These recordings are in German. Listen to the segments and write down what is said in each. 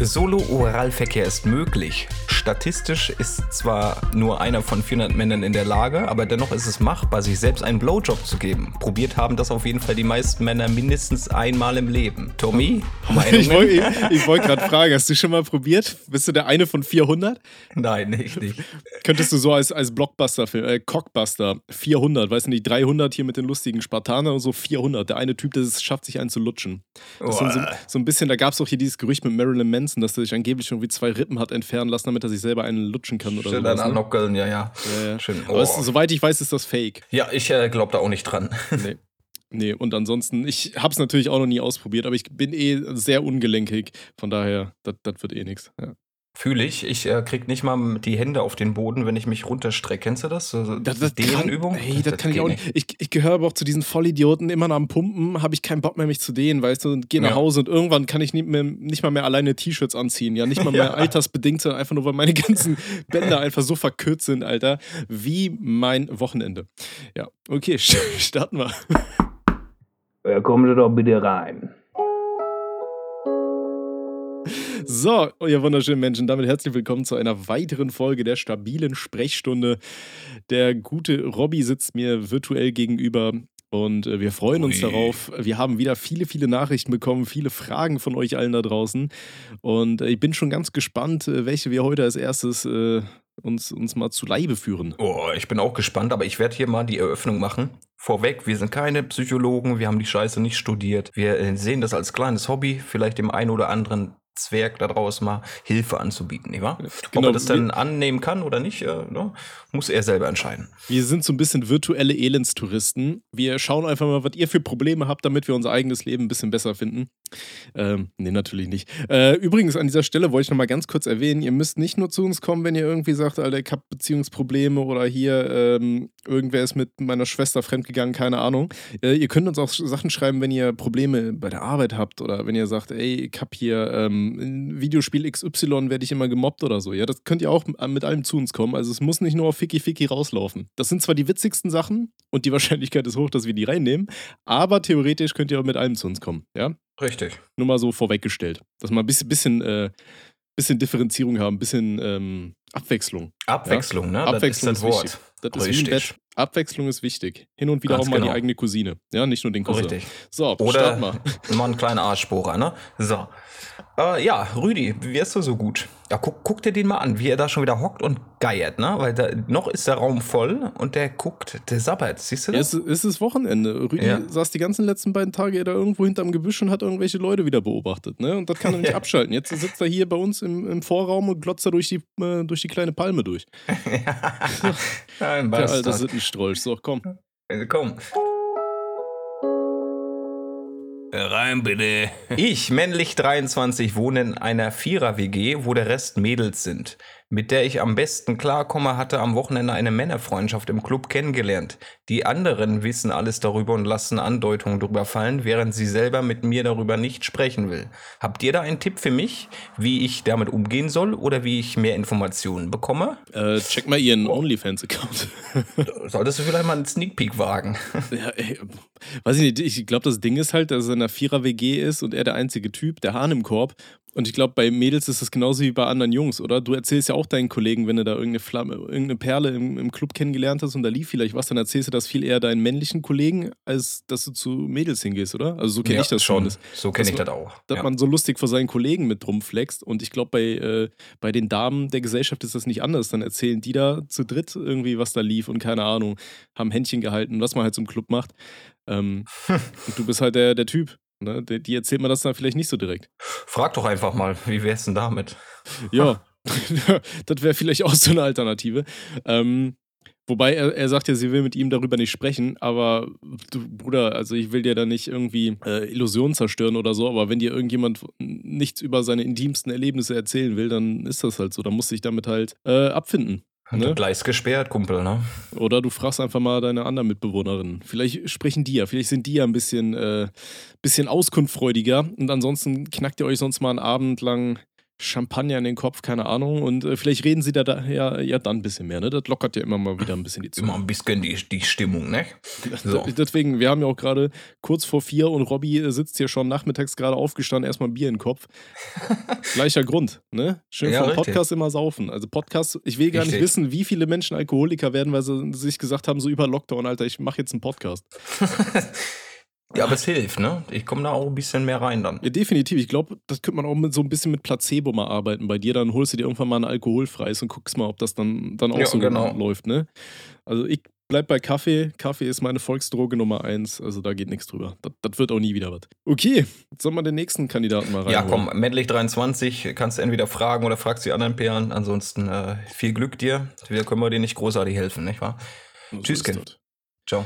Solo-Oralverkehr ist möglich. Statistisch ist zwar nur einer von 400 Männern in der Lage, aber dennoch ist es machbar, sich selbst einen Blowjob zu geben. Probiert haben das auf jeden Fall die meisten Männer mindestens einmal im Leben. Tommy, Ich wollte wollt gerade fragen, hast du schon mal probiert? Bist du der eine von 400? Nein, ich nicht. Könntest du so als, als Blockbuster-Film, äh, Cockbuster, 400, weißt du nicht, 300 hier mit den lustigen Spartanern und so 400. Der eine Typ, der es schafft, sich einen zu lutschen. Das sind so, so ein bisschen, da gab es auch hier dieses Gerücht mit Marilyn Manson Manson, dass er sich angeblich irgendwie zwei Rippen hat entfernen lassen, damit er sich selber einen lutschen kann oder so. Anlockeln, ne? ja, ja. ja, ja. Schön. Oh. Aber es, soweit ich weiß, ist das fake. Ja, ich äh, glaube da auch nicht dran. nee. Nee, und ansonsten, ich habe es natürlich auch noch nie ausprobiert, aber ich bin eh sehr ungelenkig. Von daher, das wird eh nichts. Ja. Fühle ich. Ich äh, krieg nicht mal die Hände auf den Boden, wenn ich mich runterstrecke. Kennst du das? So, das, das Dehnübung? Ey, das, das, kann ich auch nicht. Ich, ich gehöre aber auch zu diesen Vollidioten. Immer am Pumpen habe ich keinen Bock mehr, mich zu dehnen, weißt du, und gehe nach ja. Hause und irgendwann kann ich nicht, mehr, nicht mal mehr alleine T-Shirts anziehen. Ja, nicht mal mehr ja. altersbedingt, sondern einfach nur, weil meine ganzen Bänder einfach so verkürzt sind, Alter, wie mein Wochenende. Ja, okay, starten wir. Ja, kommen Sie doch bitte rein. So, ihr wunderschönen Menschen, damit herzlich willkommen zu einer weiteren Folge der stabilen Sprechstunde. Der gute Robby sitzt mir virtuell gegenüber und äh, wir freuen uns Ui. darauf. Wir haben wieder viele, viele Nachrichten bekommen, viele Fragen von euch allen da draußen. Und äh, ich bin schon ganz gespannt, äh, welche wir heute als erstes uns, uns mal zu Leibe führen. Oh, ich bin auch gespannt, aber ich werde hier mal die Eröffnung machen. Vorweg, wir sind keine Psychologen, wir haben die Scheiße nicht studiert. Wir sehen das als kleines Hobby, vielleicht dem einen oder anderen Zwerg daraus mal Hilfe anzubieten, nicht wahr? Genau. Ob er das dann annehmen kann oder nicht, äh, ne, muss er selber entscheiden. Wir sind so ein bisschen virtuelle Elendstouristen. Wir schauen einfach mal, was ihr für Probleme habt, damit wir unser eigenes Leben ein bisschen besser finden. Ähm, nee, natürlich nicht. Äh, übrigens, an dieser Stelle wollte ich noch mal ganz kurz erwähnen, ihr müsst nicht nur zu uns kommen, wenn ihr irgendwie sagt, Alter, ich habe Beziehungsprobleme oder hier ähm, irgendwer ist mit meiner Schwester fremdgegangen, keine Ahnung. Äh, ihr könnt uns auch Sachen schreiben, wenn ihr Probleme bei der Arbeit habt oder wenn ihr sagt, ey, ich habe hier ähm, in Videospiel XY werde ich immer gemobbt oder so. Ja, das könnt ihr auch mit allem zu uns kommen. Also es muss nicht nur auf Ficky Ficky rauslaufen. Das sind zwar die witzigsten Sachen und die Wahrscheinlichkeit ist hoch, dass wir die reinnehmen, aber theoretisch könnt ihr auch mit allem zu uns kommen. Ja? Richtig. Nur mal so vorweggestellt. Dass wir ein bisschen, bisschen, äh, bisschen Differenzierung haben, ein bisschen ähm, Abwechslung. Abwechslung, ja? ne? Abwechslung das ist das Wort. Das ist wie ein Bett. Abwechslung ist wichtig. Hin und wieder Ganz auch mal genau. die eigene Cousine. Ja, nicht nur den Cousin. Richtig. So, Oder mal. mal einen kleinen Arschbohrer, ne? So. Äh, ja, Rüdi, wie wärst du so gut? Ja, guck, guck dir den mal an, wie er da schon wieder hockt und geiert, ne? Weil da, noch ist der Raum voll und der guckt, der sabbert, siehst du das? Ja, es ist Wochenende. Rüdi ja. saß die ganzen letzten beiden Tage da irgendwo hinterm Gebüsch und hat irgendwelche Leute wieder beobachtet, ne? Und das kann er nicht abschalten. Jetzt sitzt er hier bei uns im, im Vorraum und glotzt da durch die, äh, durch die kleine Palme durch. ja, Nein, der alte Sittenstrolch. So, komm. Komm. Rein bitte. Ich, männlich 23, wohne in einer Vierer-WG, wo der Rest Mädels sind mit der ich am besten klarkomme, hatte am Wochenende eine Männerfreundschaft im Club kennengelernt. Die anderen wissen alles darüber und lassen Andeutungen darüber fallen, während sie selber mit mir darüber nicht sprechen will. Habt ihr da einen Tipp für mich, wie ich damit umgehen soll oder wie ich mehr Informationen bekomme? Äh, check mal ihren oh. OnlyFans-Account. Solltest du vielleicht mal einen Sneak Peek wagen? ja, ey, weiß ich nicht, ich glaube, das Ding ist halt, dass er in einer Vierer-WG ist und er der einzige Typ, der Hahn im Korb und ich glaube, bei Mädels ist das genauso wie bei anderen Jungs, oder? Du erzählst ja auch deinen Kollegen, wenn du da irgendeine, Flamme, irgendeine Perle im, im Club kennengelernt hast und da lief vielleicht was, dann erzählst du das viel eher deinen männlichen Kollegen, als dass du zu Mädels hingehst, oder? Also so kenne ja, ich das schon. So kenne ich das auch. Dass ja. man so lustig vor seinen Kollegen mit rumflext. Und ich glaube, bei, äh, bei den Damen der Gesellschaft ist das nicht anders. Dann erzählen die da zu dritt irgendwie, was da lief und keine Ahnung, haben Händchen gehalten, was man halt zum Club macht. Ähm, und du bist halt der, der Typ, Ne? Die, die erzählt man das dann vielleicht nicht so direkt. Frag doch einfach mal, wie wär's denn damit? Ja, das wäre vielleicht auch so eine Alternative. Ähm, wobei er, er sagt ja, sie will mit ihm darüber nicht sprechen, aber du, Bruder, also ich will dir da nicht irgendwie äh, Illusionen zerstören oder so, aber wenn dir irgendjemand nichts über seine intimsten Erlebnisse erzählen will, dann ist das halt so. Da musst du dich damit halt äh, abfinden. Ne? Gleis gesperrt, Kumpel, ne? Oder du fragst einfach mal deine anderen Mitbewohnerinnen. Vielleicht sprechen die ja, vielleicht sind die ja ein bisschen, äh, bisschen auskunftfreudiger und ansonsten knackt ihr euch sonst mal einen Abend lang Champagner in den Kopf, keine Ahnung. Und äh, vielleicht reden sie da, da ja, ja dann ein bisschen mehr, ne? Das lockert ja immer mal wieder ein bisschen die Zunge. Immer ein bisschen die, die Stimmung, ne? So. Deswegen, wir haben ja auch gerade kurz vor vier und Robby äh, sitzt hier schon nachmittags gerade aufgestanden, erstmal ein Bier in den Kopf. Gleicher Grund, ne? Schön ja, vom Podcast immer saufen. Also Podcast, ich will gar richtig. nicht wissen, wie viele Menschen Alkoholiker werden, weil sie sich gesagt haben, so über Lockdown, Alter, ich mache jetzt einen Podcast. Ja, aber es hilft, ne? Ich komme da auch ein bisschen mehr rein dann. Ja, definitiv. Ich glaube, das könnte man auch mit so ein bisschen mit Placebo mal arbeiten. Bei dir, dann holst du dir irgendwann mal ein alkoholfreies und guckst mal, ob das dann, dann auch ja, so genau. läuft, ne? Also ich bleib bei Kaffee. Kaffee ist meine Volksdroge Nummer eins. Also da geht nichts drüber. Das, das, wird auch nie wieder was. Okay, sollen wir den nächsten Kandidaten mal rein? Ja, komm, Männlich23, kannst du entweder fragen oder fragst die anderen Pairen. Ansonsten äh, viel Glück dir. Wir können wir dir nicht großartig helfen, nicht wahr? So Tschüss, Kind. Ciao.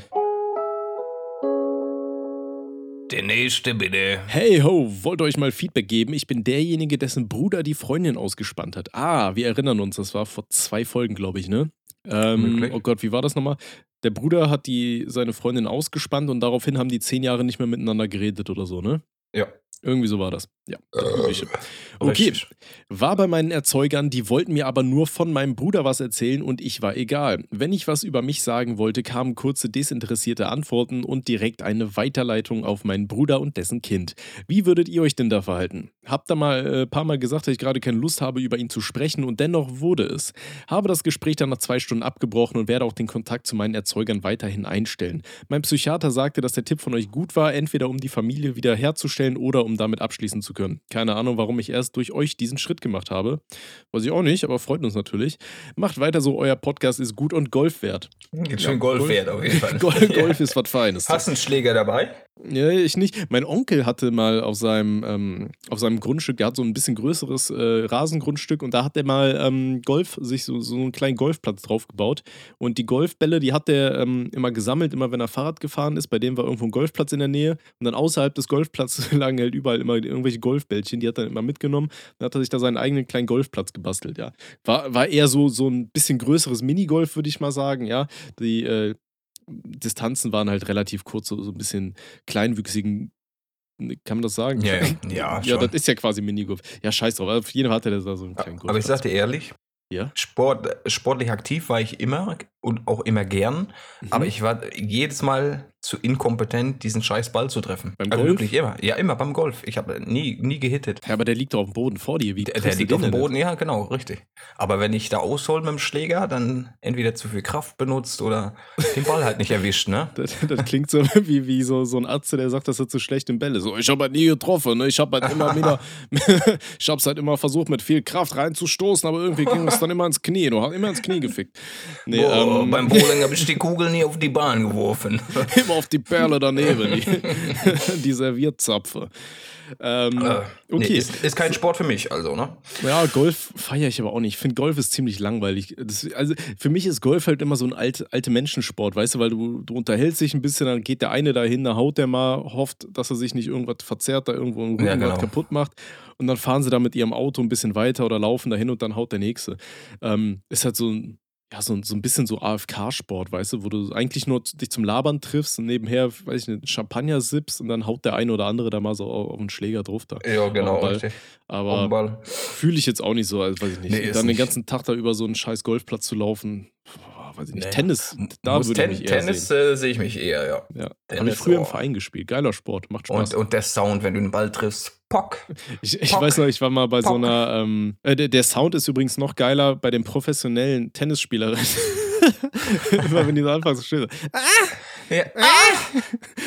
Der nächste bitte. Hey ho, wollt ihr euch mal Feedback geben? Ich bin derjenige, dessen Bruder die Freundin ausgespannt hat. Ah, wir erinnern uns, das war vor zwei Folgen, glaube ich, ne? Ähm, oh Gott, wie war das nochmal? Der Bruder hat die, seine Freundin ausgespannt und daraufhin haben die zehn Jahre nicht mehr miteinander geredet oder so, ne? Ja. Irgendwie so war das. Ja. Äh, okay. War bei meinen Erzeugern, die wollten mir aber nur von meinem Bruder was erzählen und ich war egal. Wenn ich was über mich sagen wollte, kamen kurze desinteressierte Antworten und direkt eine Weiterleitung auf meinen Bruder und dessen Kind. Wie würdet ihr euch denn da verhalten? Habt da mal ein äh, paar Mal gesagt, dass ich gerade keine Lust habe, über ihn zu sprechen und dennoch wurde es. Habe das Gespräch dann nach zwei Stunden abgebrochen und werde auch den Kontakt zu meinen Erzeugern weiterhin einstellen. Mein Psychiater sagte, dass der Tipp von euch gut war, entweder um die Familie wiederherzustellen oder um damit abschließen zu können. Keine Ahnung, warum ich erst durch euch diesen Schritt gemacht habe. Weiß ich auch nicht, aber freut uns natürlich. Macht weiter so, euer Podcast ist gut und Golf wert. Geht schon Golf, Golf wert auf jeden Fall. Golf, Golf ist was Feines. Hast du einen Schläger dabei? Ja, ich nicht. Mein Onkel hatte mal auf seinem, ähm, auf seinem Grundstück, der hat so ein bisschen größeres äh, Rasengrundstück und da hat er mal ähm, Golf, sich so, so einen kleinen Golfplatz drauf gebaut. Und die Golfbälle, die hat er ähm, immer gesammelt, immer wenn er Fahrrad gefahren ist. Bei dem war irgendwo ein Golfplatz in der Nähe. Und dann außerhalb des Golfplatzes lagen halt überall immer irgendwelche Golfbällchen, die hat er immer mitgenommen. Dann hat er sich da seinen eigenen kleinen Golfplatz gebastelt, ja. War, war eher so, so ein bisschen größeres Minigolf, würde ich mal sagen, ja. Die, äh, Distanzen waren halt relativ kurz, so, so ein bisschen kleinwüchsigen ne, kann man das sagen? Ja, ja, ja, das ist ja quasi Minigolf. Ja, scheiß drauf. Auf jeden Fall hatte der da so einen kleinen Golf. Aber ich sag dir ehrlich, ja? Sport, sportlich aktiv war ich immer und auch immer gern, mhm. aber ich war jedes Mal zu inkompetent, diesen scheiß Ball zu treffen. Beim also Golf? wirklich immer. Ja, immer beim Golf. Ich habe nie, nie gehittet. Ja, aber der liegt doch auf dem Boden vor dir. Wie der, der liegt auf dem Boden, ja, genau, richtig. Aber wenn ich da aushol mit dem Schläger, dann entweder zu viel Kraft benutzt oder den Ball halt nicht erwischt, ne? das, das, klingt so wie, wie so, so ein Arzt, der sagt, dass er zu schlecht im Bälle. So, ich habe halt nie getroffen, ne? Ich habe halt immer wieder, ich habe es halt immer versucht, mit viel Kraft reinzustoßen, aber irgendwie ging es dann immer ins Knie. Du hast immer ins Knie gefickt. Nee, Boah, ähm, beim Bowling habe ich die Kugel nie auf die Bahn geworfen. Immer auf die Perle daneben, die, die Servierzapfe. Ähm, äh, okay. Nee, ist, ist, kein Sport für mich, also, ne? Ja, Golf feiere ich aber auch nicht. Ich finde, Golf ist ziemlich langweilig. Das, also, für mich ist Golf halt immer so ein alt, alte Menschensport, weißt du, weil du, du unterhältst dich ein bisschen, dann geht der eine dahin, da haut der mal, hofft, dass er sich nicht irgendwas verzerrt, da irgendwo einen ja, genau. kaputt macht. Und dann fahren sie da mit ihrem Auto ein bisschen weiter oder laufen dahin und dann haut der nächste. Ähm, ist halt so ein ja, so, so ein bisschen so AFK-Sport, weißt du, wo du eigentlich nur dich zum Labern triffst und nebenher, weiß ich nicht, Champagner sippst und dann haut der eine oder andere da mal so auf, einen Schläger drauf da. Ja, genau, richtig. Aber fühle ich jetzt auch nicht so, also weiß ich nicht. Nee, dann den ganzen Tag da über so einen scheiß Golfplatz zu laufen, weiß ich nicht. Nee. Tennis, da Muss würde ten, ich Tennis äh, sehe ich mich eher, ja. ja. Habe ich früher im Verein gespielt. Geiler Sport, macht Spaß. Und, und der Sound, wenn du den Ball triffst, pock. Ich, ich weiß noch, ich war mal bei pock. so einer, ähm, äh, der, der, Sound ist übrigens noch geiler bei den professionellen Tennisspielerinnen. Immer wenn die so anfangen zu spielen. Ah! Ja. Ah!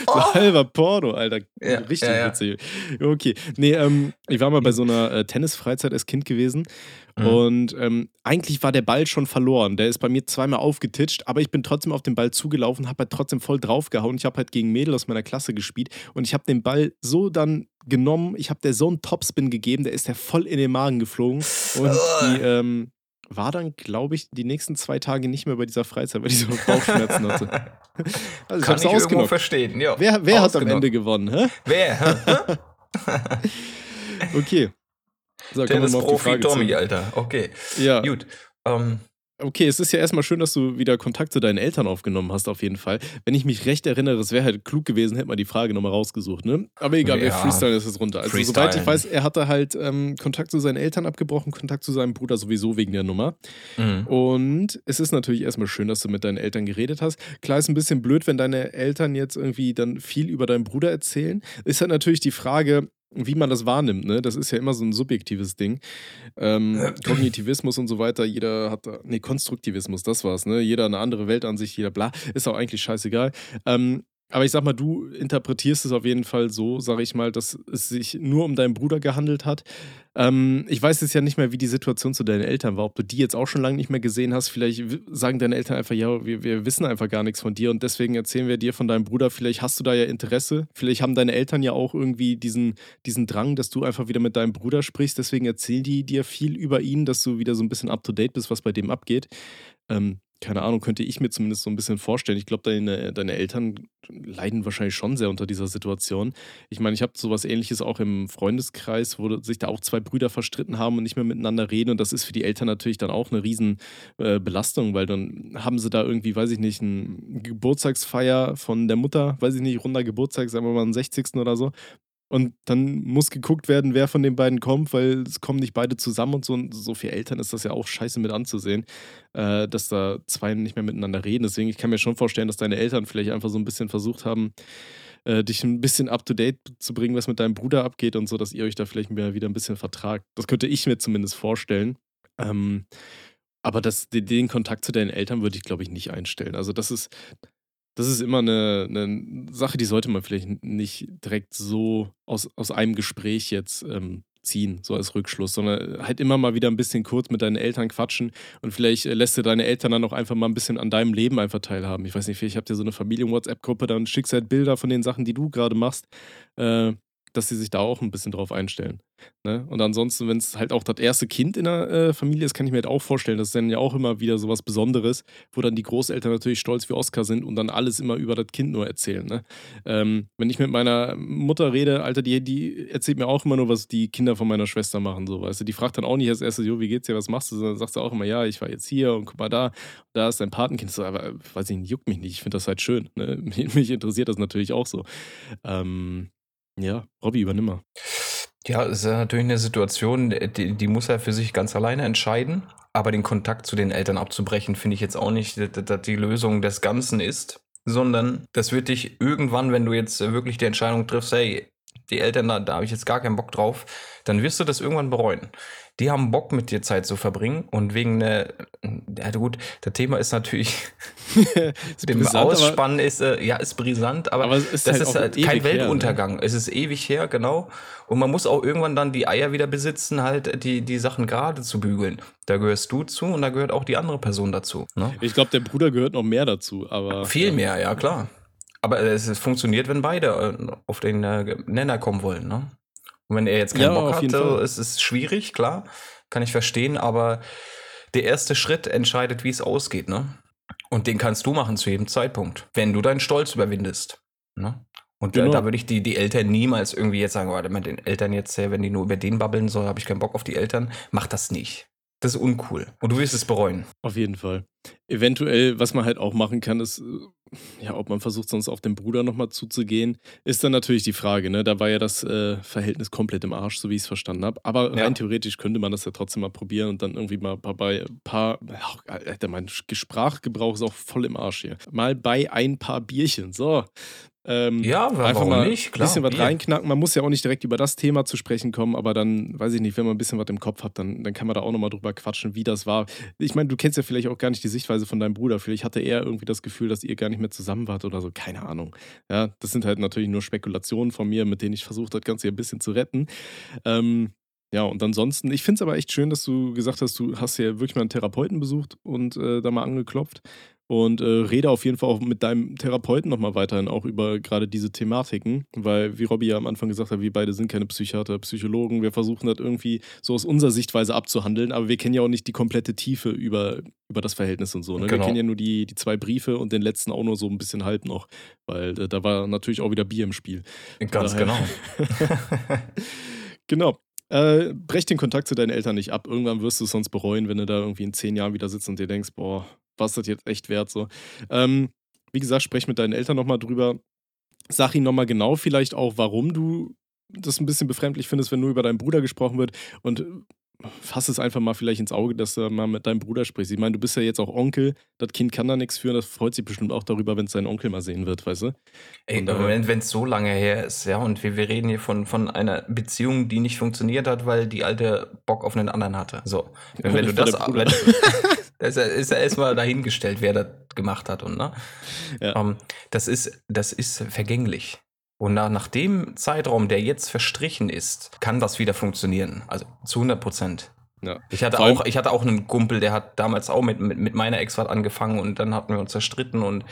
So oh. halber Porno, Alter. Ja, Richtig ja, witzig. Okay. Nee, ähm, ich war mal bei so einer äh, Tennisfreizeit als Kind gewesen Mhm. Und ähm, eigentlich war der Ball schon verloren. Der ist bei mir zweimal aufgetitscht, aber ich bin trotzdem auf den Ball zugelaufen, habe halt trotzdem voll draufgehauen. Ich habe halt gegen Mädel aus meiner Klasse gespielt und ich habe den Ball so dann genommen, ich habe der so einen Topspin gegeben, der ist ja voll in den Magen geflogen. Und die, ähm, war dann, glaube ich, die nächsten zwei Tage nicht mehr bei dieser Freizeit, weil ich so Bauchschmerzen hatte. Also Kann ich, ich irgendwo verstehen, ja. Wer, wer hat am Ende gewonnen? Hä? Wer? okay. So, Tennis-Profi Tommy, Alter. Okay. Ja. Gut. Ähm, Okay, es ist ja erstmal schön, dass du wieder Kontakt zu deinen Eltern aufgenommen hast, auf jeden Fall. Wenn ich mich recht erinnere, es wäre halt klug gewesen, hätte man die Frage nochmal rausgesucht, ne? Aber egal, wir freestylen das jetzt runter. Also, Freestyle. soweit ich weiß, er hatte halt ähm, Kontakt zu seinen Eltern abgebrochen, Kontakt zu seinem Bruder sowieso wegen der Nummer. Mhm. Und es ist natürlich erstmal schön, dass du mit deinen Eltern geredet hast. Klar, ist ein bisschen blöd, wenn deine Eltern jetzt irgendwie dann viel über deinen Bruder erzählen. Ist halt natürlich die Frage, wie man das wahrnimmt, ne? Das ist ja immer so ein subjektives Ding. Ähm, Kognitivismus und so weiter, jeder hat da, nee, Konstruktivismus, das war's, ne? Jeder eine andere Weltansicht, jeder bla, ist auch eigentlich scheißegal. Ähm, aber ich sag mal, du interpretierst es auf jeden Fall so, sag ich mal, dass es sich nur um deinen Bruder gehandelt hat. Ähm, ich weiß jetzt ja nicht mehr, wie die Situation zu deinen Eltern war, ob du die jetzt auch schon lange nicht mehr gesehen hast. Vielleicht sagen deine Eltern einfach, ja, wir, wir wissen einfach gar nichts von dir und deswegen erzählen wir dir von deinem Bruder. Vielleicht hast du da ja Interesse. Vielleicht haben deine Eltern ja auch irgendwie diesen, diesen Drang, dass du einfach wieder mit deinem Bruder sprichst. Deswegen erzählen die dir viel über ihn, dass du wieder so ein bisschen up to date bist, was bei dem abgeht. Ähm, keine Ahnung, könnte ich mir zumindest so ein bisschen vorstellen. Ich glaube, deine, deine Eltern leiden wahrscheinlich schon sehr unter dieser Situation. Ich meine, ich habe sowas ähnliches auch im Freundeskreis, wo sich da auch zwei Brüder verstritten haben und nicht mehr miteinander reden. Und das ist für die Eltern natürlich dann auch eine riesen äh, weil dann haben sie da irgendwie, weiß ich nicht, eine Geburtstagsfeier von der Mutter, weiß ich nicht, runder Geburtstag, sagen wir mal, am 60. oder so. Und dann muss geguckt werden, wer von den beiden kommt, weil es kommen nicht beide zusammen und so. Und so für Eltern ist das ja auch scheiße mit anzusehen, äh, dass da zwei nicht mehr miteinander reden. Deswegen, ich kann mir schon vorstellen, dass deine Eltern vielleicht einfach so ein bisschen versucht haben, äh, dich ein bisschen up to date zu bringen, was mit deinem Bruder abgeht und so, dass ihr euch da vielleicht wieder ein bisschen vertragt. Das könnte ich mir zumindest vorstellen. Ähm, aber das, den Kontakt zu deinen Eltern würde ich, glaube ich, nicht einstellen. Also, das ist, das ist immer eine, eine Sache, die sollte man vielleicht nicht direkt so aus, aus einem Gespräch jetzt ähm, ziehen, so als Rückschluss, sondern halt immer mal wieder ein bisschen kurz mit deinen Eltern quatschen und vielleicht äh, lässt du deine Eltern dann auch einfach mal ein bisschen an deinem Leben einfach teilhaben. Ich weiß nicht, vielleicht habt ihr so eine Familien-WhatsApp-Gruppe, dann schickst halt Bilder von den Sachen, die du gerade machst. Äh, dass sie sich da auch ein bisschen drauf einstellen. Ne? Und ansonsten, wenn es halt auch das erste Kind in der äh, Familie ist, kann ich mir halt auch vorstellen, das ist dann ja auch immer wieder so was Besonderes, wo dann die Großeltern natürlich stolz wie Oscar sind und dann alles immer über das Kind nur erzählen. Ne? Ähm, wenn ich mit meiner Mutter rede, Alter, die, die erzählt mir auch immer nur, was die Kinder von meiner Schwester machen. So, weißt du? Die fragt dann auch nicht als erstes, jo, wie geht's dir, was machst du? Sondern sagt sie auch immer, ja, ich war jetzt hier und guck mal da, da ist dein Patenkind. So, aber weiß ich nicht, juckt mich nicht, ich finde das halt schön. Ne? Mich interessiert das natürlich auch so. Ähm, ja, Robby, übernimm mal. Ja, es ist natürlich eine Situation, die, die muss er für sich ganz alleine entscheiden. Aber den Kontakt zu den Eltern abzubrechen, finde ich jetzt auch nicht, dass die Lösung des Ganzen ist. Sondern das wird dich irgendwann, wenn du jetzt wirklich die Entscheidung triffst, hey, die Eltern, da, da habe ich jetzt gar keinen Bock drauf, dann wirst du das irgendwann bereuen die haben Bock mit dir Zeit zu verbringen und wegen der, ja gut, das Thema ist natürlich, ist dem brisant, Ausspannen ist, äh, ja, ist brisant, aber, aber das halt ist halt kein Weltuntergang. Her, ne? Es ist ewig her, genau. Und man muss auch irgendwann dann die Eier wieder besitzen, halt die, die Sachen gerade zu bügeln. Da gehörst du zu und da gehört auch die andere Person dazu. Ne? Ich glaube, der Bruder gehört noch mehr dazu, aber. Viel mehr, ja, klar. Aber es funktioniert, wenn beide äh, auf den äh, Nenner kommen wollen, ne? Und wenn er jetzt keinen ja, Bock hat, so, ist es schwierig, klar, kann ich verstehen, aber der erste Schritt entscheidet, wie es ausgeht, ne? Und den kannst du machen zu jedem Zeitpunkt, wenn du deinen Stolz überwindest. Ne? Und genau. da, da würde ich die, die Eltern niemals irgendwie jetzt sagen, warte mit den Eltern jetzt, wenn die nur über den babbeln sollen, habe ich keinen Bock auf die Eltern. Mach das nicht. Das ist uncool. Und du wirst es bereuen. Auf jeden Fall. Eventuell, was man halt auch machen kann, ist, äh, ja, ob man versucht, sonst auf den Bruder nochmal zuzugehen, ist dann natürlich die Frage, ne? Da war ja das äh, Verhältnis komplett im Arsch, so wie ich es verstanden habe. Aber rein ja. theoretisch könnte man das ja trotzdem mal probieren und dann irgendwie mal bei ein paar, Alter, mein Sprachgebrauch ist auch voll im Arsch hier. Mal bei ein paar Bierchen. So, ähm, ja, einfach mal nicht? ein bisschen was reinknacken. Man muss ja auch nicht direkt über das Thema zu sprechen kommen, aber dann, weiß ich nicht, wenn man ein bisschen was im Kopf hat, dann, dann kann man da auch nochmal drüber quatschen, wie das war. Ich meine, du kennst ja vielleicht auch gar nicht die Sichtweise von deinem Bruder. Vielleicht hatte er irgendwie das Gefühl, dass ihr gar nicht mehr zusammen wart oder so. Keine Ahnung. Ja, das sind halt natürlich nur Spekulationen von mir, mit denen ich versucht habe, das Ganze ein bisschen zu retten. Ähm, ja, und ansonsten, ich finde es aber echt schön, dass du gesagt hast, du hast ja wirklich mal einen Therapeuten besucht und äh, da mal angeklopft. Und äh, rede auf jeden Fall auch mit deinem Therapeuten nochmal weiterhin auch über gerade diese Thematiken, weil, wie Robby ja am Anfang gesagt hat, wir beide sind keine Psychiater, Psychologen. Wir versuchen das irgendwie so aus unserer Sichtweise abzuhandeln, aber wir kennen ja auch nicht die komplette Tiefe über, über das Verhältnis und so. Ne? Genau. Wir kennen ja nur die, die zwei Briefe und den letzten auch nur so ein bisschen halb noch, weil äh, da war natürlich auch wieder Bier im Spiel. Ganz genau. genau. Äh, brech den Kontakt zu deinen Eltern nicht ab. Irgendwann wirst du es sonst bereuen, wenn du da irgendwie in zehn Jahren wieder sitzt und dir denkst, boah, was das jetzt echt wert so. Ähm, wie gesagt, sprech mit deinen Eltern nochmal drüber. Sag ihnen nochmal genau vielleicht auch, warum du das ein bisschen befremdlich findest, wenn nur über deinen Bruder gesprochen wird. Und äh, fass es einfach mal vielleicht ins Auge, dass du mal mit deinem Bruder sprichst. Ich meine, du bist ja jetzt auch Onkel, das Kind kann da nichts für, das freut sich bestimmt auch darüber, wenn es seinen Onkel mal sehen wird, weißt du? Ey, und, äh, wenn es so lange her ist, ja, und wir, wir reden hier von, von einer Beziehung, die nicht funktioniert hat, weil die alte Bock auf einen anderen hatte. So, wenn, wenn du das, wenn, das ist ja erstmal dahingestellt, wer das gemacht hat und ne? Ja. Um, ähm, das ist, das ist vergänglich. Und nach, nach dem Zeitraum, der jetzt verstrichen ist, kann das wieder funktionieren. Also zu 100 Prozent. Ja. Ich, hatte auch, ich hatte auch einen Kumpel, der hat damals auch mit, mit, mit meiner Ex angefangen und dann hatten wir uns zerstritten und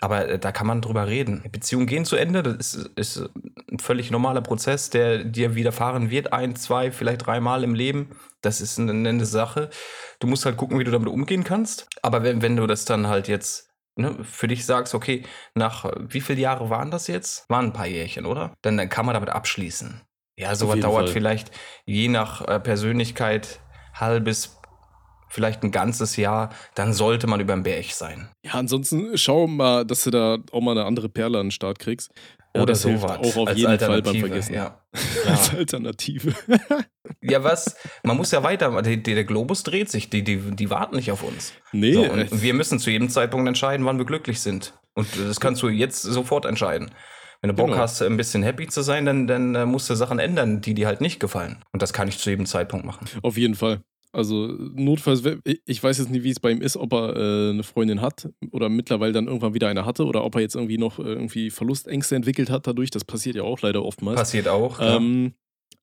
aber äh, da kann man drüber reden. Beziehungen gehen zu Ende, das ist, ist ein völlig normaler Prozess, der dir widerfahren wird, ein, zwei, vielleicht dreimal im Leben. Das ist eine, eine Sache. Du musst halt gucken, wie du damit umgehen kannst. Aber wenn, wenn du das dann halt jetzt ne, für dich sagst, okay, nach wie viele Jahre waren das jetzt? Waren ein paar Jährchen, oder? Dann, dann kann man damit abschließen. Ja, sowas dauert Fall. vielleicht je nach äh, Persönlichkeit halbes, vielleicht ein ganzes Jahr, dann sollte man über den Berg sein. Ja, ansonsten schau mal, dass du da auch mal eine andere Perle an den Start kriegst. Ja, Oder sowas. Auch auf jeden Fall beim Vergessen. Ja. Als Alternative. ja, was? Man muss ja weiter. Der, der Globus dreht sich. Die, die, die warten nicht auf uns. Nee. So, und wir müssen zu jedem Zeitpunkt entscheiden, wann wir glücklich sind. Und das kannst du jetzt sofort entscheiden. Wenn du Bock genau. hast, ein bisschen happy zu sein, dann, dann äh, musst du Sachen ändern, die dir halt nicht gefallen. Und das kann ich zu jedem Zeitpunkt machen. Auf jeden Fall. Also notfalls, ich weiß jetzt nicht, wie es bei ihm ist, ob er äh, eine Freundin hat oder mittlerweile dann irgendwann wieder eine hatte oder ob er jetzt irgendwie noch äh, irgendwie Verlustängste entwickelt hat dadurch. Das passiert ja auch leider oftmals. Passiert auch. Ähm,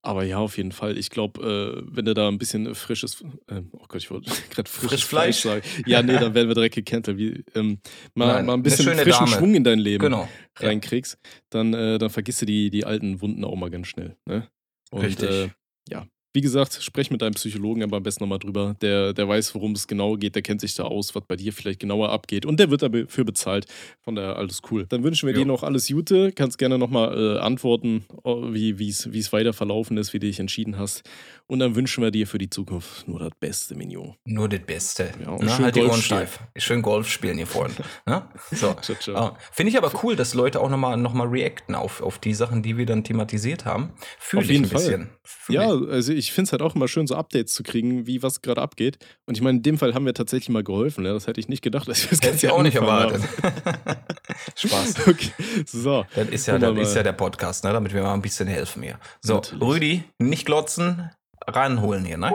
aber ja, auf jeden Fall. Ich glaube, äh, wenn er da ein bisschen frisches, äh, oh Gott, ich wollte gerade frisches Frisch Fleisch sagen. Ja, nee, dann werden wir direkt gecancelt. Wie, ähm, mal, Nein, mal ein bisschen frischen Dame. Schwung in dein Leben genau. reinkriegst, dann, äh, dann vergisst du die, die alten Wunden auch mal ganz schnell. Ne? Und, Richtig. Äh, ja, wie gesagt, sprech mit deinem Psychologen aber am besten nochmal drüber. Der, der weiß, worum es genau geht, der kennt sich da aus, was bei dir vielleicht genauer abgeht. Und der wird dafür bezahlt. Von daher alles cool. Dann wünschen wir jo. dir noch alles Gute. Kannst gerne nochmal äh, antworten, wie es weiter verlaufen ist, wie du dich entschieden hast. Und dann wünschen wir dir für die Zukunft nur das Beste, Mignon. Nur das Beste. Ja, und Na, schön halt die Ohren steif. Schön Golf spielen hier vorne. Ne? so. Ah, Finde ich aber cool, dass Leute auch nochmal noch mal reacten auf, auf die Sachen, die wir dann thematisiert haben. Fühle ich ein Fall. bisschen. Fühl ja, also ich finde es halt auch immer schön, so Updates zu kriegen, wie was gerade abgeht. Und ich meine, in dem Fall haben wir tatsächlich mal geholfen. Ja? Das hätte ich nicht gedacht. Dass wir das hätte ich auch nicht erwartet. Spaß. Okay. So. Das ist ja, das ist ja der Podcast, ne? damit wir mal ein bisschen helfen hier. So, Natürlich. Rüdi, nicht glotzen, ranholen hier, ne?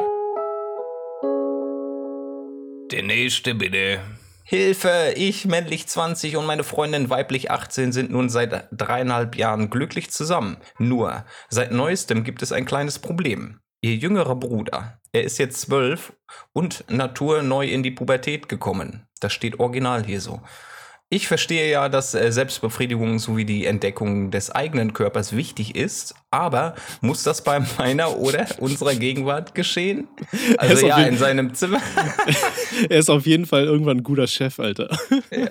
Der nächste bitte. Hilfe, ich männlich 20 und meine Freundin weiblich 18 sind nun seit dreieinhalb Jahren glücklich zusammen. Nur, seit neuestem gibt es ein kleines Problem. Ihr jüngerer Bruder, er ist jetzt zwölf und naturneu in die Pubertät gekommen. Das steht original hier so. Ich verstehe ja, dass äh, Selbstbefriedigung sowie die Entdeckung des eigenen Körpers wichtig ist, aber muss das bei meiner oder unserer Gegenwart geschehen? Also ja, in seinem Zimmer. er ist auf jeden Fall irgendwann ein guter Chef, Alter.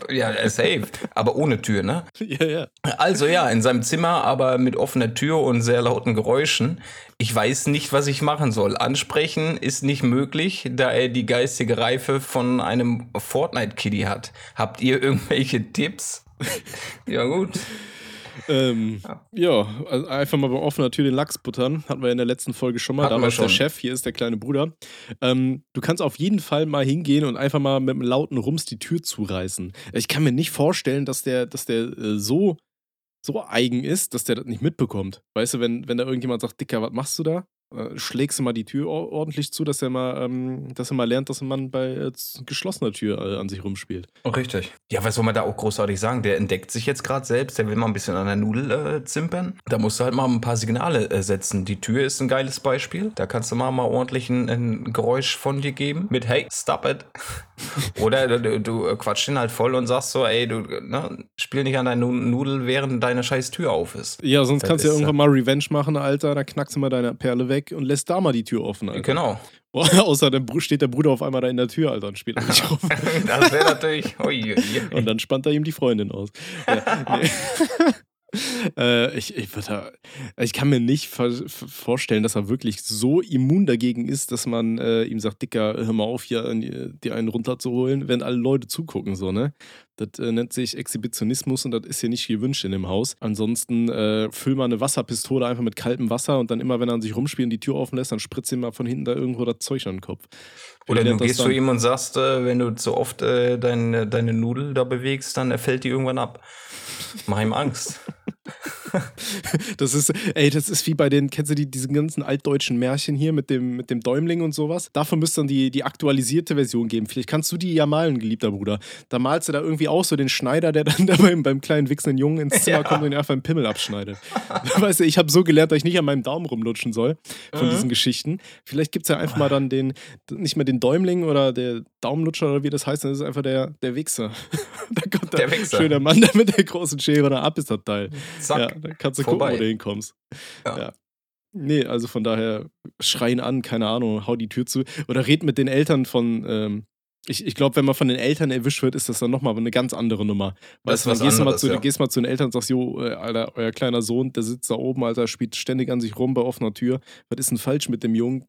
ja, safe. Aber ohne Tür, ne? Ja, ja. Also ja, in seinem Zimmer, aber mit offener Tür und sehr lauten Geräuschen. Ich weiß nicht, was ich machen soll. Ansprechen ist nicht möglich, da er die geistige Reife von einem Fortnite-Kitty hat. Habt ihr irgendwelche Tipps? ja, gut. Ähm, ja, ja also einfach mal bei offener Tür den Lachs buttern. Hatten wir in der letzten Folge schon mal. Hatten Damals schon. der Chef, hier ist der kleine Bruder. Ähm, du kannst auf jeden Fall mal hingehen und einfach mal mit einem lauten Rums die Tür zureißen. Ich kann mir nicht vorstellen, dass der, dass der äh, so, so eigen ist, dass der das nicht mitbekommt. Weißt du, wenn, wenn da irgendjemand sagt, Dicker, was machst du da? Äh, schlägst du mal die Tür ordentlich zu, dass er mal, ähm, dass er mal lernt, dass man bei äh, geschlossener Tür äh, an sich rumspielt. Oh, richtig. Ja, was soll man da auch großartig sagen? Der entdeckt sich jetzt gerade selbst, der will mal ein bisschen an der Nudel äh, zimpern. Da musst du halt mal ein paar Signale äh, setzen. Die Tür ist ein geiles Beispiel. Da kannst du mal, mal ordentlich ein, ein Geräusch von dir geben mit Hey, stop it. Oder du, du quatschst ihn halt voll und sagst so, ey, du ne, spiel nicht an deiner Nudel, während deine scheiß Tür auf ist. Ja, sonst das kannst du ja irgendwann mal Revenge machen, Alter. Da knackst du mal deine Perle weg und lässt da mal die Tür offen, Alter. Genau. Außer dann steht der Bruder auf einmal da in der Tür, Alter, und spielt nicht rum. das wäre natürlich. Ui, ui. Und dann spannt er ihm die Freundin aus. Ja, nee. äh, ich, ich, ich, kann mir nicht vorstellen, dass er wirklich so immun dagegen ist, dass man äh, ihm sagt, Dicker, hör mal auf, hier dir einen runterzuholen, wenn alle Leute zugucken, so, ne? Das äh, nennt sich Exhibitionismus und das ist hier nicht gewünscht in dem Haus. Ansonsten äh, füll mal eine Wasserpistole einfach mit kaltem Wasser und dann immer, wenn er an sich rumspielt und die Tür offen lässt, dann spritzt ihm mal von hinten da irgendwo das Zeug an den Kopf. Oder du gehst zu ihm und sagst, äh, wenn du zu oft äh, dein, deine Nudel da bewegst, dann fällt die irgendwann ab. Mach ihm Angst. das ist, ey, das ist wie bei den, kennst du die, diesen ganzen altdeutschen Märchen hier mit dem, mit dem Däumling und sowas? Davon müsste dann die, die aktualisierte Version geben. Vielleicht kannst du die ja malen, geliebter Bruder. Da malst du da irgendwie auch so den Schneider, der dann da beim, beim kleinen wichsenden Jungen ins Zimmer ja. kommt und ihn einfach einen Pimmel abschneidet. weißt du, ich habe so gelernt, dass ich nicht an meinem Daumen rumlutschen soll von mhm. diesen Geschichten. Vielleicht gibt es ja einfach mal dann den, nicht mehr den Däumling oder der Daumenlutscher oder wie das heißt, das ist einfach der, der Wichser. da kommt der, der Wichser. schöner Mann der mit der großen Schere da ab ist das Teil. Zack. Ja, dann kannst du Vorbei. gucken, wo du hinkommst. Ja. ja. Nee, also von daher schreien an, keine Ahnung, hau die Tür zu. Oder red mit den Eltern von, ähm, ich, ich glaube, wenn man von den Eltern erwischt wird, ist das dann nochmal eine ganz andere Nummer. Weißt du, dann gehst, anderes, mal zu, ja. gehst mal zu den Eltern und sagst, jo, äh, Alter, euer kleiner Sohn, der sitzt da oben, Alter, spielt ständig an sich rum bei offener Tür. Was ist denn falsch mit dem Jungen?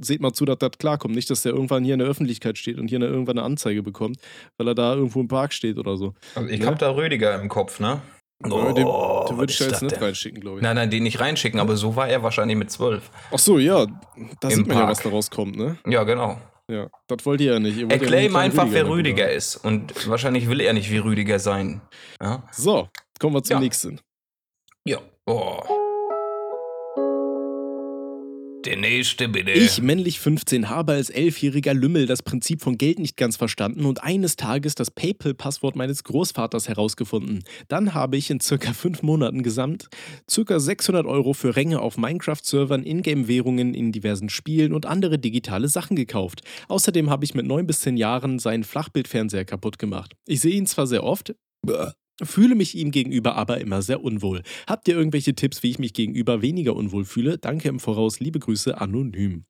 Seht mal zu, dass das klarkommt. Nicht, dass der irgendwann hier in der Öffentlichkeit steht und hier eine, irgendwann eine Anzeige bekommt, weil er da irgendwo im Park steht oder so. Also ich ja? habe da Rüdiger im Kopf, ne? Oh, den, den würde ich da jetzt nicht reinschicken, glaube ich. Nein, nein, den nicht reinschicken, aber so war er wahrscheinlich mit zwölf. Ach so, ja. Da Im sieht man Park. ja, was daraus kommt, ne? Ja, genau. Ja, das wollt ihr ja nicht. Ihr Erklär ihm einfach, Rüdiger wer Rüdiger ist. Und wahrscheinlich will er nicht wie Rüdiger sein. Ja? So, kommen wir zum ja. nächsten. Ja. Oh. Der nächste bitte. Ich, männlich 15, habe als elfjähriger Lümmel das Prinzip von Geld nicht ganz verstanden und eines Tages das PayPal-Passwort meines Großvaters herausgefunden. Dann habe ich in circa fünf Monaten gesamt circa 600 Euro für Ränge auf Minecraft-Servern, Ingame-Währungen in diversen Spielen und andere digitale Sachen gekauft. Außerdem habe ich mit neun bis zehn Jahren seinen Flachbildfernseher kaputt gemacht. Ich sehe ihn zwar sehr oft, Fühle mich ihm gegenüber aber immer sehr unwohl. Habt ihr irgendwelche Tipps, wie ich mich gegenüber weniger unwohl fühle? Danke im Voraus, liebe Grüße, anonym.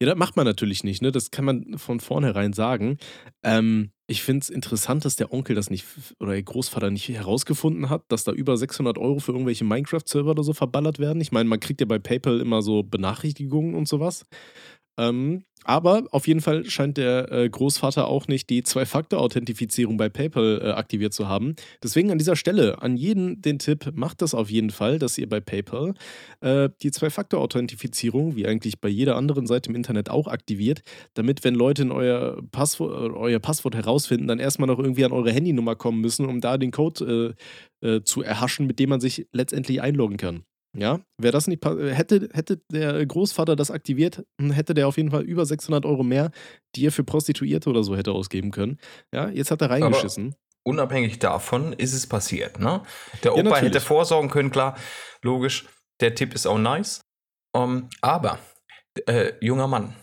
Ja, das macht man natürlich nicht, ne? Das kann man von vornherein sagen. Ähm, ich finde es interessant, dass der Onkel das nicht oder der Großvater nicht herausgefunden hat, dass da über 600 Euro für irgendwelche Minecraft-Server oder so verballert werden. Ich meine, man kriegt ja bei PayPal immer so Benachrichtigungen und sowas. Ähm, aber auf jeden Fall scheint der äh, Großvater auch nicht die Zwei-Faktor-Authentifizierung bei PayPal äh, aktiviert zu haben. Deswegen an dieser Stelle an jeden den Tipp, macht das auf jeden Fall, dass ihr bei PayPal äh, die Zwei-Faktor-Authentifizierung, wie eigentlich bei jeder anderen Seite im Internet auch aktiviert, damit, wenn Leute euer, Passwort, euer Passwort herausfinden, dann erstmal noch irgendwie an eure Handynummer kommen müssen, um da den Code zu erhaschen, mit dem man sich letztendlich einloggen kann. Ja, wäre das nicht, hätte, hätte der Großvater das aktiviert, hm, hätte der auf jeden Fall über 600 Euro mehr, die er für Prostituierte oder so hätte ausgeben können. Ja, jetzt hat er reingeschissen. Aber unabhängig davon ist es passiert, ne? Der Opa ja, hätte vorsorgen können, klar, logisch. Der Tipp ist auch nice. Um, ähm, aber, äh, junger Mann,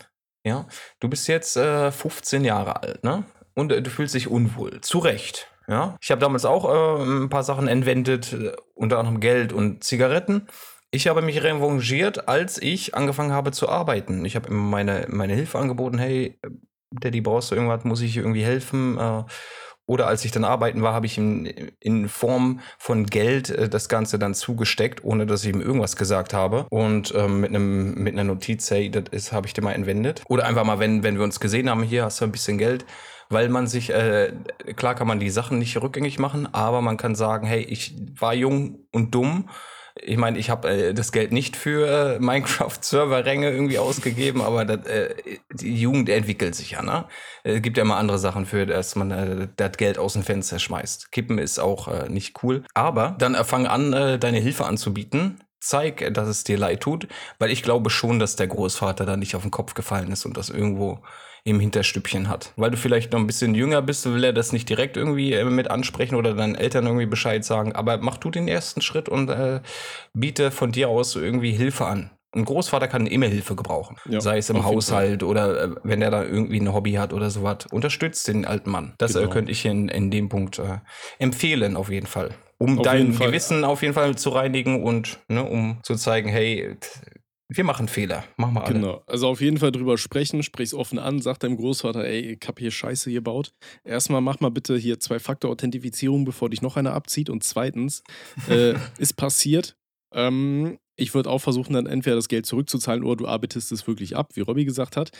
ja, du bist jetzt äh, 15 Jahre alt, ne? Und äh, du fühlst dich unwohl. Zu Recht. Ja, ich habe damals auch äh, ein paar Sachen entwendet, äh, unter anderem Geld und Zigaretten. Ich habe mich revanchiert, als ich angefangen habe zu arbeiten. Ich habe immer meine, meine Hilfe angeboten, hey, Daddy, brauchst du irgendwas, muss ich irgendwie helfen? Äh, oder als ich dann arbeiten war, habe ich ihm in Form von Geld äh, das Ganze dann zugesteckt, ohne dass ich ihm irgendwas gesagt habe. Und ähm, mit einem mit einer Notiz, hey, das habe ich dir mal entwendet. Oder einfach mal, wenn, wenn wir uns gesehen haben, hier hast du ein bisschen Geld weil man sich, äh, klar kann man die Sachen nicht rückgängig machen, aber man kann sagen, hey, ich war jung und dumm. Ich meine, ich habe äh, das Geld nicht für äh, Minecraft-Server-Ränge irgendwie ausgegeben, aber das, äh, die Jugend entwickelt sich ja, ne? Es gibt ja immer andere Sachen für, dass man äh, das Geld aus dem Fenster schmeißt. Kippen ist auch äh, nicht cool. Aber dann fang an, äh, deine Hilfe anzubieten zeig, dass es dir leid tut, weil ich glaube schon, dass der Großvater da nicht auf den Kopf gefallen ist und das irgendwo im Hinterstübchen hat. Weil du vielleicht noch ein bisschen jünger bist, will er das nicht direkt irgendwie äh, mit ansprechen oder deinen Eltern irgendwie Bescheid sagen. Aber mach du den ersten Schritt und äh, biete von dir aus irgendwie Hilfe an. Ein Großvater kann immer Hilfe gebrauchen. Ja, Sei es im Haushalt oder äh, wenn er da irgendwie ein Hobby hat oder sowas. Unterstützt den alten Mann. Das äh, genau. äh, könnte ich in, in dem Punkt äh, empfehlen, auf jeden Fall. Um auf dein Gewissen auf jeden Fall zu reinigen und ne, um zu zeigen, hey, Wir machen Fehler. Machen wir alle. Genau. Also auf jeden Fall drüber sprechen, sprich's offen an, sag deinem Großvater, ey, ich hab hier Scheiße gebaut. Erstmal mach mal bitte hier Zwei-Faktor-Authentifizierung, bevor dich noch einer abzieht. Und zweitens, äh, ist passiert. Ähm, ich würde auch versuchen, dann entweder das Geld zurückzuzahlen oder du arbeitest es wirklich ab, wie Robby gesagt hat.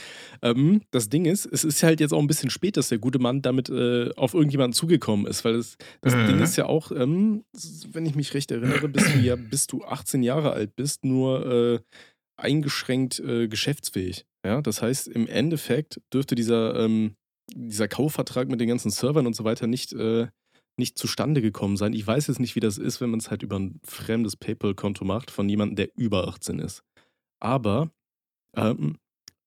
Ähm, das Ding ist, es ist halt jetzt auch ein bisschen spät, dass der gute Mann damit äh, auf irgendjemanden zugekommen ist, weil es, das mhm. Ding ist ja auch, ähm, wenn ich mich recht erinnere, bist du ja, bis du 18 Jahre alt bist, nur äh, eingeschränkt äh, geschäftsfähig. Ja, das heißt, im Endeffekt dürfte dieser, ähm, dieser Kaufvertrag mit den ganzen Servern und so weiter nicht äh, nicht zustande gekommen sein. Ich weiß jetzt nicht, wie das ist, wenn man es halt über ein fremdes PayPal-Konto macht von jemandem, der über 18 ist. Aber ähm,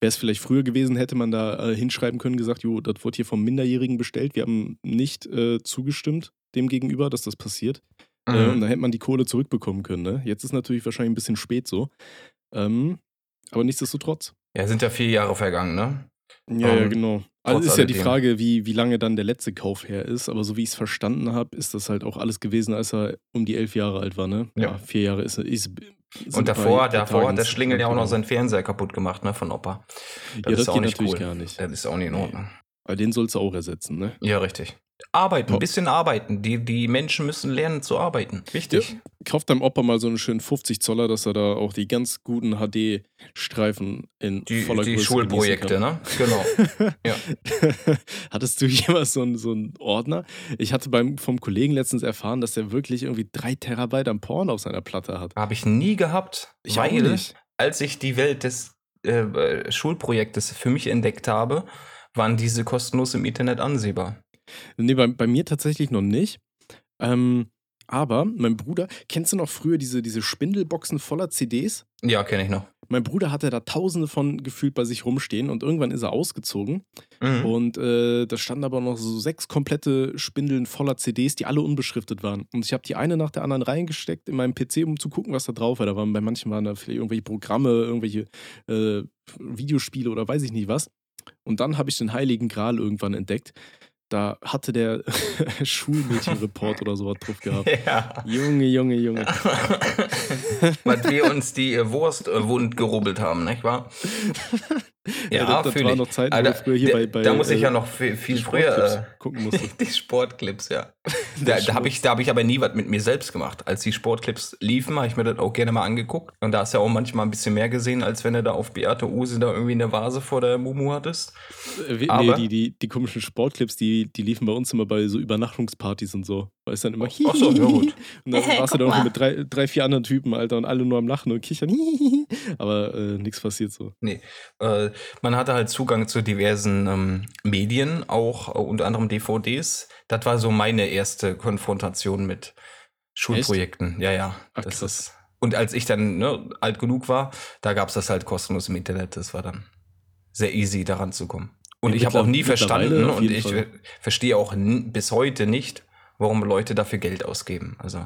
wäre es vielleicht früher gewesen, hätte man da äh, hinschreiben können, gesagt, jo, das wurde hier vom Minderjährigen bestellt. Wir haben nicht äh, zugestimmt dem gegenüber, dass das passiert. Mhm. Äh, und dann hätte man die Kohle zurückbekommen können. Ne? Jetzt ist natürlich wahrscheinlich ein bisschen spät so. Ähm, aber nichtsdestotrotz. Ja, sind ja vier Jahre vergangen, ne? Ja, ja, ähm, genau. Also ist ja die Frage, wie, wie lange dann der letzte Kauf her ist. Aber so wie ich es verstanden habe, ist das halt auch alles gewesen, als er um die elf Jahre alt war, ne? Ja. vier Jahre ist, ist Und davor, davor hat der Schlingel ja auch noch seinen Fernseher kaputt gemacht, ne, von Opa. Das ja, das geht natürlich cool. gar nicht. Das ist auch nicht in Ordnung. Aber den sollst du auch ersetzen, ne? Ja, richtig. Arbeiten, ein bisschen arbeiten. Die, die Menschen müssen lernen zu arbeiten. Wichtig. Ja, kauf deinem Opa mal so einen schönen 50 Zoller, dass er da auch die ganz guten HD-Streifen in die, voller Die Größe Schulprojekte, ne? Genau. ja. Hattest du jemals so einen, so einen Ordner? Ich hatte beim, vom Kollegen letztens erfahren, dass der wirklich irgendwie drei Terabyte am Porn auf seiner Platte hat. Habe ich nie gehabt, ich weil, als ich die Welt des äh, Schulprojektes für mich entdeckt habe, waren diese kostenlos im Internet ansehbar. Nee, bei, bei mir tatsächlich noch nicht. Ähm, aber mein Bruder, kennst du noch früher diese, diese Spindelboxen voller CDs? Ja, kenne ich noch. Mein Bruder hatte da tausende von gefühlt bei sich rumstehen und irgendwann ist er ausgezogen. Mhm. Und äh, da standen aber noch so sechs komplette Spindeln voller CDs, die alle unbeschriftet waren. Und ich habe die eine nach der anderen reingesteckt in meinem PC, um zu gucken, was da drauf war. Da waren bei manchen waren da vielleicht irgendwelche Programme, irgendwelche äh, Videospiele oder weiß ich nicht was. Und dann habe ich den Heiligen Gral irgendwann entdeckt da hatte der Schulmädchenreport oder sowas drauf gehabt. Ja. Junge, Junge, Junge. Weil wir uns die äh, Wurst äh, wund gerubbelt haben, nicht wahr? Ja, ja das, das war noch Zeit, Alter, früher hier bei, bei, Da muss ich ja äh, noch viel, viel früher äh, gucken musste. Die Sportclips, ja. da da habe ich, hab ich aber nie was mit mir selbst gemacht. Als die Sportclips liefen, habe ich mir das auch gerne mal angeguckt. Und da hast du ja auch manchmal ein bisschen mehr gesehen, als wenn du da auf Beate Use da irgendwie eine Vase vor der Mumu hattest. Äh, aber, nee, die, die, die komischen Sportclips, die, die liefen bei uns immer bei so Übernachtungspartys und so. Weil es dann immer Ach so, ja gut. Und dann warst du dann auch mit drei, drei, vier anderen Typen, Alter, und alle nur am Lachen und kichern. aber äh, nichts passiert so. Nee. Äh, man hatte halt Zugang zu diversen ähm, Medien, auch äh, unter anderem DVDs. Das war so meine erste Konfrontation mit Schulprojekten. Echt? Ja, ja. Ach, das ist. Und als ich dann ne, alt genug war, da gab es das halt kostenlos im Internet. Das war dann sehr easy, daran zu kommen. Und ja, ich habe auch nie verstanden und ich Fall. verstehe auch bis heute nicht, warum Leute dafür Geld ausgeben. Also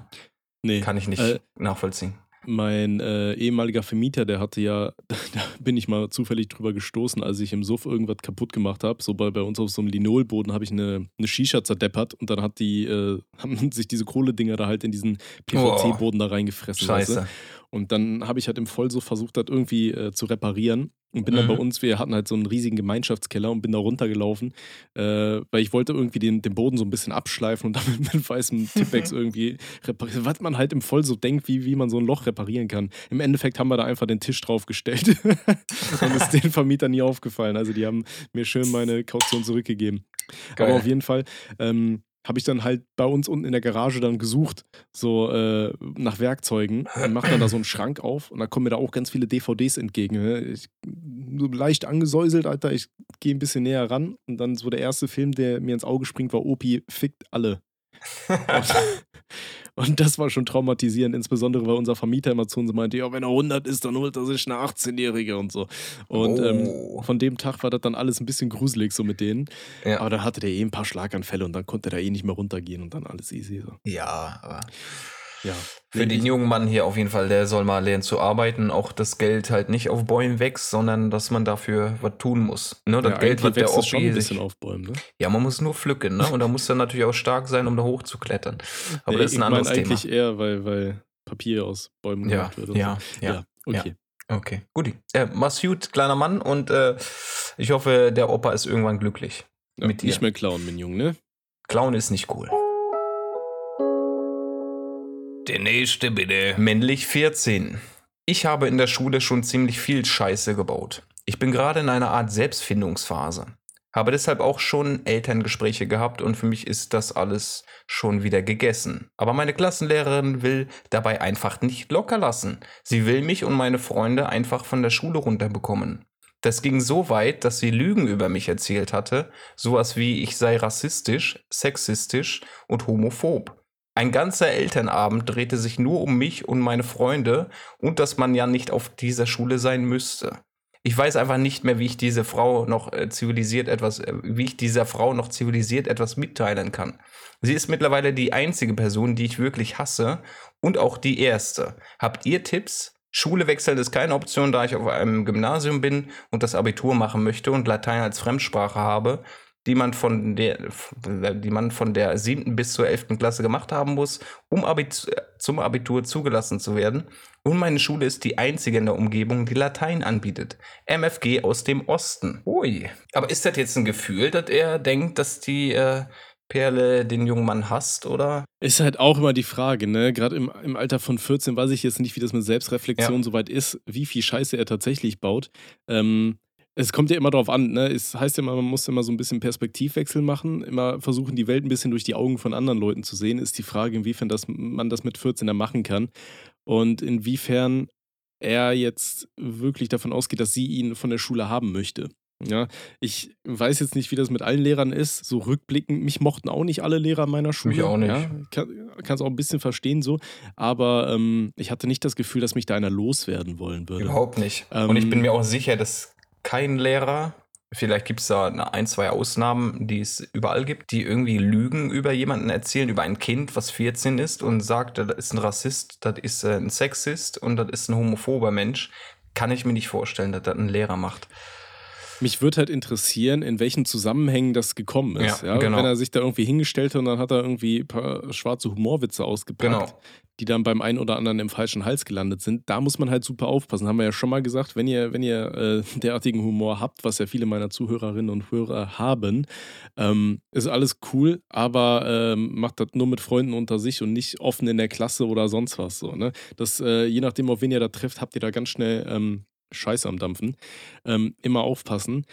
nee, kann ich nicht äh, nachvollziehen. Mein äh, ehemaliger Vermieter, der hatte ja, da bin ich mal zufällig drüber gestoßen, als ich im Suff irgendwas kaputt gemacht habe. So bei, bei uns auf so einem Linolboden habe ich eine, eine Shisha zerdeppert und dann hat die, äh, haben sich diese Kohledinger da halt in diesen PVC-Boden da reingefressen. Scheiße. Weißt du? Und dann habe ich halt im Vollsuff versucht, das irgendwie äh, zu reparieren. Und bin dann bei mhm. uns, wir hatten halt so einen riesigen Gemeinschaftskeller und bin da runtergelaufen, äh, weil ich wollte irgendwie den, den Boden so ein bisschen abschleifen und damit mit weißem Tippex irgendwie reparieren. Was man halt im Voll so denkt, wie, wie man so ein Loch reparieren kann. Im Endeffekt haben wir da einfach den Tisch draufgestellt und ist den Vermieter nie aufgefallen. Also die haben mir schön meine Kaution zurückgegeben. Geil. Aber auf jeden Fall, ähm, habe ich dann halt bei uns unten in der Garage dann gesucht, so äh, nach Werkzeugen und mache dann da so einen Schrank auf und da kommen mir da auch ganz viele DVDs entgegen. Ne? Ich, so leicht angesäuselt, Alter, ich gehe ein bisschen näher ran und dann so der erste Film, der mir ins Auge springt, war Opi fickt alle. Und das war schon traumatisierend, insbesondere weil unser Vermieter immer zu uns meinte, ja, wenn er 100 ist, dann holt er sich eine 18-Jährige und so. Und ähm, oh. ähm, von dem Tag war das dann alles ein bisschen gruselig so mit denen. Ja. Aber da hatte der eh ein paar Schlaganfälle und dann konnte der eh nicht mehr runtergehen und dann alles easy. So. Ja, aber ja. Für den jungen Mann hier auf jeden Fall, der soll mal lernen zu arbeiten, auch das Geld halt nicht auf Bäumen wächst, sondern dass man dafür was tun muss. Ne, das ja, Geld wird der Oppi schon ein bisschen auf Bäumen, ne? Ja, man muss nur pflücken, ne? Und da muss dann natürlich auch stark sein, um da hochzuklettern. Aber nee, das ist ein anderes Thema. eigentlich eher, weil, weil Papier aus Bäumen ja, gemacht wird. Ja, so. ja, ja, okay. Okay, gut. Äh, mach's gut, kleiner Mann, und äh, ich hoffe, der Opa ist irgendwann glücklich ja, mit dir. Nicht mehr klauen, mein Junge, ne? Klauen ist nicht cool. Der nächste bitte. Männlich 14. Ich habe in der Schule schon ziemlich viel Scheiße gebaut. Ich bin gerade in einer Art Selbstfindungsphase. Habe deshalb auch schon Elterngespräche gehabt und für mich ist das alles schon wieder gegessen. Aber meine Klassenlehrerin will dabei einfach nicht locker lassen. Sie will mich und meine Freunde einfach von der Schule runterbekommen. Das ging so weit, dass sie Lügen über mich erzählt hatte, sowas wie ich sei rassistisch, sexistisch und homophob. Ein ganzer Elternabend drehte sich nur um mich und meine Freunde und dass man ja nicht auf dieser Schule sein müsste. Ich weiß einfach nicht mehr, wie ich diese Frau noch äh, zivilisiert etwas, äh, wie ich dieser Frau noch zivilisiert etwas mitteilen kann. Sie ist mittlerweile die einzige Person, die ich wirklich hasse und auch die erste. Habt ihr Tipps? Schule wechseln ist keine Option, da ich auf einem Gymnasium bin und das Abitur machen möchte und Latein als Fremdsprache habe die man von der, die man von der siebten bis zur elften Klasse gemacht haben muss, um Abitur, zum Abitur zugelassen zu werden. Und meine Schule ist die einzige in der Umgebung, die Latein anbietet. MFG aus dem Osten. Ui. Aber ist das jetzt ein Gefühl, dass er denkt, dass die äh, Perle den jungen Mann hasst, oder? Ist halt auch immer die Frage, ne? Gerade im, im Alter von 14 weiß ich jetzt nicht, wie das mit Selbstreflexion ja. soweit ist, wie viel Scheiße er tatsächlich baut. Ähm, es kommt ja immer darauf an, ne? Es heißt ja immer, man muss immer so ein bisschen Perspektivwechsel machen, immer versuchen, die Welt ein bisschen durch die Augen von anderen Leuten zu sehen. Ist die Frage, inwiefern das, man das mit 14 er machen kann und inwiefern er jetzt wirklich davon ausgeht, dass sie ihn von der Schule haben möchte. Ja, ich weiß jetzt nicht, wie das mit allen Lehrern ist. So rückblickend, mich mochten auch nicht alle Lehrer meiner Schule. Mich auch nicht. Ja, kann es auch ein bisschen verstehen so. Aber ähm, ich hatte nicht das Gefühl, dass mich da einer loswerden wollen würde. Überhaupt nicht. Ähm, Und ich bin mir auch sicher, dass kein Lehrer, vielleicht gibt es da ein, zwei Ausnahmen, die es überall gibt, die irgendwie Lügen über jemanden erzählen, über ein Kind, was 14 ist und sagt, das ist ein Rassist, das ist ein Sexist und das ist ein homophober Mensch. Kann ich mir nicht vorstellen, dass das ein Lehrer macht. Mich würde halt interessieren, in welchen Zusammenhängen das gekommen ist. Ja, ja? Genau. Wenn er sich da irgendwie hingestellt hat und dann hat er irgendwie ein paar schwarze Humorwitze ausgepackt. Genau die dann beim einen oder anderen im falschen Hals gelandet sind. Da muss man halt super aufpassen. Haben wir ja schon mal gesagt, wenn ihr, wenn ihr äh, derartigen Humor habt, was ja viele meiner Zuhörerinnen und Hörer haben, ähm, ist alles cool, aber ähm, macht das nur mit Freunden unter sich und nicht offen in der Klasse oder sonst was. So, ne? das, äh, je nachdem, auf wen ihr da trifft, habt ihr da ganz schnell ähm, Scheiße am Dampfen. Ähm, immer aufpassen.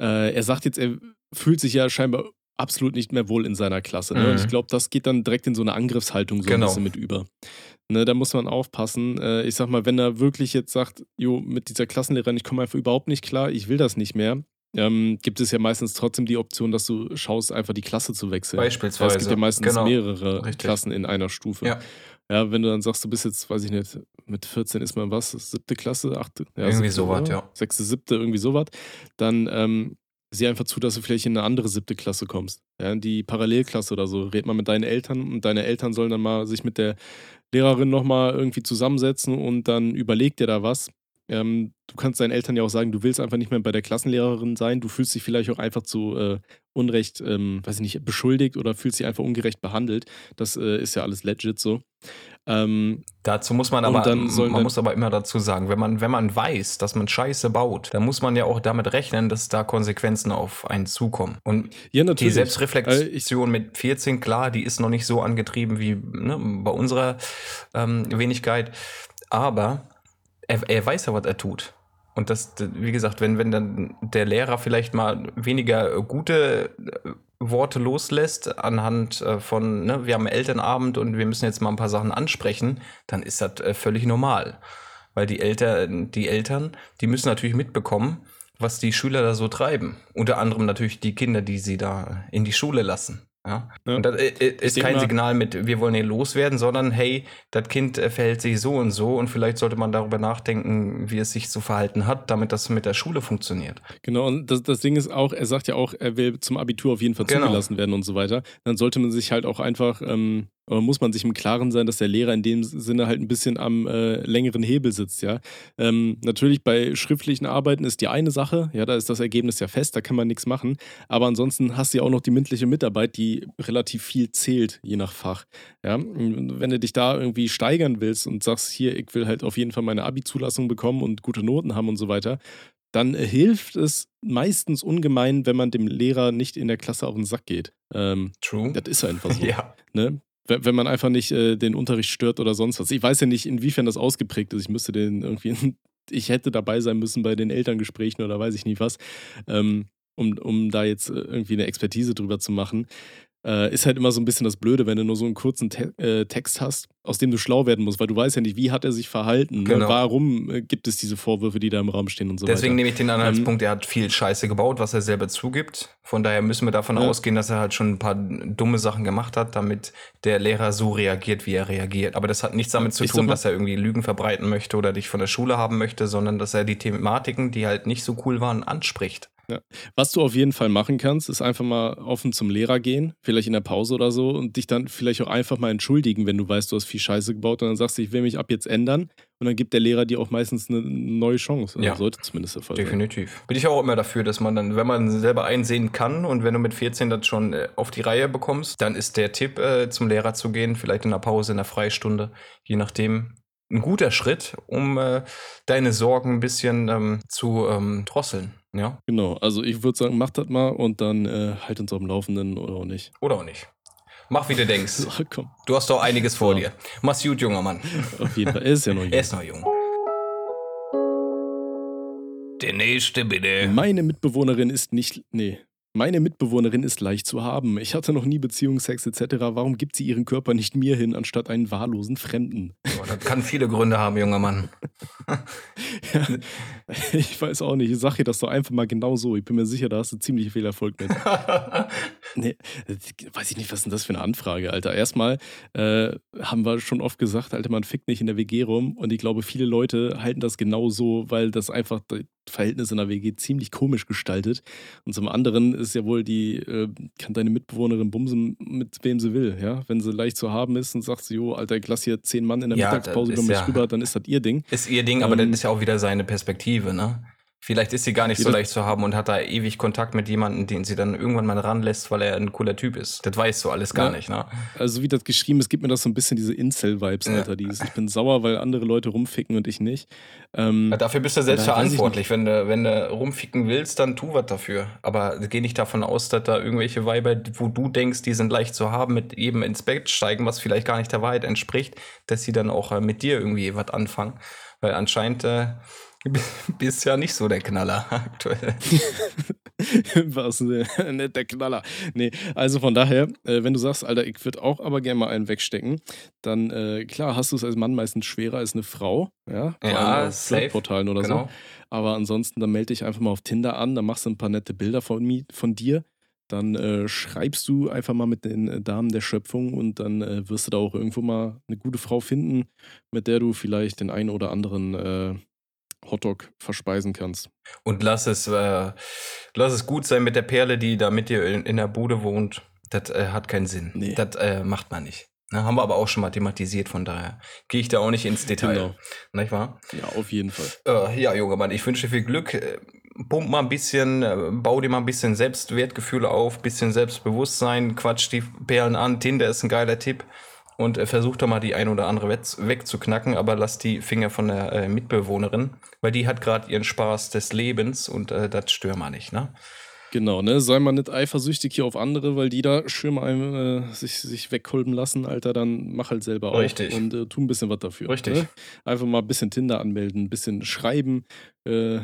Äh, er sagt jetzt, er fühlt sich ja scheinbar absolut nicht mehr wohl in seiner Klasse. Ne? Mhm. Und ich mhm. glaube, das geht dann direkt in so eine Angriffshaltung so genau. ein bisschen mit über. Ne, da muss man aufpassen. Äh, ich sag mal, wenn er wirklich jetzt sagt, jo, mit dieser Klassenlehrerin, ich komme einfach überhaupt nicht klar, ich will das nicht mehr, ähm, gibt es ja meistens trotzdem die Option, dass du schaust, einfach die Klasse zu wechseln. Beispielsweise. Es gibt ja meistens genau. mehrere Richtig. Klassen in einer Stufe. Ja. Ja. wenn du dann sagst, du bist jetzt, weiß ich nicht, mit 14 ist man was, siebte Klasse, achte, ja, irgendwie sowas, ja. Sechste, siebte, irgendwie sowas, dann ähm, sieh einfach zu, dass du vielleicht in eine andere siebte Klasse kommst. Ja, in die Parallelklasse oder so. Red mal mit deinen Eltern und deine Eltern sollen dann mal sich mit der Lehrerin nochmal irgendwie zusammensetzen und dann überleg dir da was. Ähm, du kannst deinen Eltern ja auch sagen, du willst einfach nicht mehr bei der Klassenlehrerin sein. Du fühlst dich vielleicht auch einfach zu äh, Unrecht, ähm, weiß ich nicht, beschuldigt oder fühlst dich einfach ungerecht behandelt. Das äh, ist ja alles legit so. Ähm, dazu muss man aber, man muss aber immer dazu sagen, wenn man, wenn man weiß, dass man Scheiße baut, dann muss man ja auch damit rechnen, dass da Konsequenzen auf einen zukommen. Und ja, die Selbstreflexion also mit 14, klar, die ist noch nicht so angetrieben wie ne, bei unserer ähm, Wenigkeit, aber er, er weiß ja, was er tut. Und das, wie gesagt, wenn, wenn dann der Lehrer vielleicht mal weniger gute äh, Worte loslässt anhand äh, von, ne, wir haben Elternabend und wir müssen jetzt mal ein paar Sachen ansprechen, dann ist das äh, völlig normal. Weil die, Eltern, die Eltern, die müssen natürlich mitbekommen, was die Schüler da so treiben. Unter anderem natürlich die Kinder, die sie da in die Schule lassen. Ja? ja. Und das äh, äh, ist kein Signal mit, wir wollen hier loswerden, sondern hey, das Kind äh, verhält sich so und so und vielleicht sollte man darüber nachdenken, wie es sich zu verhalten hat, damit das mit der Schule funktioniert. Genau, und das, das Ding ist auch, er sagt ja auch, er will zum Abitur auf jeden Fall genau. zugelassen werden und so weiter. Dann sollte man sich halt auch einfach ähm, Aber muss man sich im Klaren sein, dass der Lehrer in dem Sinne halt ein bisschen am äh, längeren Hebel sitzt, ja. Ähm, natürlich bei schriftlichen Arbeiten ist die eine Sache, ja, da ist das Ergebnis ja fest, da kann man nichts machen. Aber ansonsten hast du ja auch noch die mündliche Mitarbeit, die relativ viel zählt, je nach Fach. Ja, wenn du dich da irgendwie steigern willst und sagst, hier, ich will halt auf jeden Fall meine Abi-Zulassung bekommen und gute Noten haben und so weiter, dann hilft es meistens ungemein, wenn man dem Lehrer nicht in der Klasse auf den Sack geht. Ähm, True. Das ist einfach so. Ja. Ne? Wenn man einfach nicht äh, den Unterricht stört oder sonst was. Ich weiß ja nicht, inwiefern das ausgeprägt ist. Ich müsste den irgendwie, ich hätte dabei sein müssen bei den Elterngesprächen oder weiß ich nicht was, ähm, um, um da jetzt äh, irgendwie eine Expertise drüber zu machen. Äh, ist halt immer so ein bisschen das Blöde, wenn du nur so einen kurzen Te äh, Text hast, aus dem du schlau werden musst, weil du weißt ja nicht, wie hat er sich verhalten, ne? Genau. ne? warum äh, gibt es diese Vorwürfe, die da im Raum stehen und so Deswegen weiter. nehme ich den Anhaltspunkt, er hat viel Scheiße gebaut, was er selber zugibt. Von daher müssen wir davon ausgehen, dass er halt schon ein paar dumme Sachen gemacht hat, damit der Lehrer so reagiert, wie er reagiert. Aber das hat nichts damit zu tun, mal- dass er irgendwie Lügen verbreiten möchte oder dich von der Schule haben möchte, sondern dass er die Thematiken, die halt nicht so cool waren, anspricht. Was du auf jeden Fall machen kannst, ist einfach mal offen zum Lehrer gehen, vielleicht in der Pause oder so, und dich dann vielleicht auch einfach mal entschuldigen, wenn du weißt, du hast viel Scheiße gebaut und dann sagst du, ich will mich ab jetzt ändern. Und dann gibt der Lehrer dir auch meistens eine neue Chance. Ja. Sollte zumindest der Fall sein. Definitiv. Bin ich auch immer dafür, dass man dann, wenn man selber einsehen kann und wenn du mit 14 das schon äh, auf die Reihe bekommst, dann ist der Tipp, äh, zum Lehrer zu gehen, vielleicht in der Pause, in der Freistunde, je nachdem, ein guter Schritt, um äh, deine Sorgen ein bisschen ähm, zu ähm, drosseln. Ja, Genau, also ich würde sagen, mach das mal und dann äh, halt uns auf dem Laufenden oder auch nicht. oder auch nicht. Mach, wie du denkst. So, komm, Du hast doch einiges vor So. dir. Mach's gut, junger Mann. auf jeden Fall. Er ist ja noch jung. Er ist noch jung. Der nächste bitte. Meine Mitbewohnerin ist nicht. Nee. Meine Mitbewohnerin ist leicht zu haben. Ich hatte noch nie Beziehung, Sex etc. Warum gibt sie ihren Körper nicht mir hin, anstatt einen wahllosen Fremden? Boah, das kann viele Gründe haben, junger Mann. Ja, ich weiß auch nicht. Ich sag dir das doch einfach mal genau so. Ich bin mir sicher, da hast du ziemlich viel Erfolg mit. Nee, weiß ich nicht, was ist denn das für eine Anfrage, Alter. Erstmal äh, haben wir schon oft gesagt, Alter, man fickt nicht in der WG rum. Und ich glaube, viele Leute halten das genau so, weil das einfach das Verhältnis in der WG ziemlich komisch gestaltet. Und zum anderen ist ja wohl die, äh, kann deine Mitbewohnerin bumsen, mit wem sie will, ja. Wenn sie leicht zu haben ist und sagt sie, jo, Alter, ich lass hier zehn Mann in der Ja, Mittagspause über ist mich ja- rüber, dann ist das ihr Ding. Ist ihr Ding, aber Ähm, das ist ja auch wieder seine Perspektive, ne? Vielleicht ist sie gar nicht so leicht zu haben und hat da ewig Kontakt mit jemandem, den sie dann irgendwann mal ranlässt, weil er ein cooler Typ ist. Das weißt du alles gar Ja. nicht, ne? Also wie das geschrieben ist, gibt mir das so ein bisschen diese Incel-Vibes, Ja. Alter. Dieses, ich bin sauer, weil andere Leute rumficken und ich nicht. Ähm, Ja, dafür bist du selbst verantwortlich. Wenn du, wenn du rumficken willst, dann tu was dafür. Aber geh nicht davon aus, dass da irgendwelche Weiber, wo du denkst, die sind leicht zu haben, mit jedem ins Bett steigen, was vielleicht gar nicht der Wahrheit entspricht, dass sie dann auch äh, mit dir irgendwie was anfangen. Weil anscheinend äh, bist ja nicht so der Knaller aktuell. Was ne, nicht der Knaller. Nee, also von daher, äh, wenn du sagst, Alter, ich würde auch aber gerne mal einen wegstecken, dann äh, klar hast du es als Mann meistens schwerer als eine Frau, ja, vor Ja. Flirtportalen oder Genau. so. Aber ansonsten, dann melde dich einfach mal auf Tinder an, dann machst du ein paar nette Bilder von, von dir. Dann äh, schreibst du einfach mal mit den äh, Damen der Schöpfung und dann äh, wirst du da auch irgendwo mal eine gute Frau finden, mit der du vielleicht den einen oder anderen Hotdog verspeisen kannst. Und lass es, äh, lass es gut sein mit der Perle, die da mit dir in, in der Bude wohnt. Das äh, hat keinen Sinn. Nee. Das äh, macht man nicht. Ne, haben wir aber auch schon mal thematisiert, von daher gehe ich da auch nicht ins Detail. Genau. Nicht wahr? Ja, auf jeden Fall. Äh, ja, Mann, ich wünsche dir viel Glück. Äh, Pump mal ein bisschen, äh, bau dir mal ein bisschen Selbstwertgefühle auf, bisschen Selbstbewusstsein, quatsch die Perlen an. Tinder ist ein geiler Tipp. Und äh, versuch doch mal die ein oder andere wegzuknacken, aber lass die Finger von der äh, Mitbewohnerin, weil die hat gerade ihren Spaß des Lebens und äh, das stör mal nicht, ne? Genau, ne? Sei mal nicht eifersüchtig hier auf andere, weil die da schön mal äh, sich, sich wegkolben lassen, Alter, dann mach halt selber auch. Richtig. Und äh, tu ein bisschen was dafür. Richtig. Ne? Einfach mal ein bisschen Tinder anmelden, ein bisschen schreiben. Äh,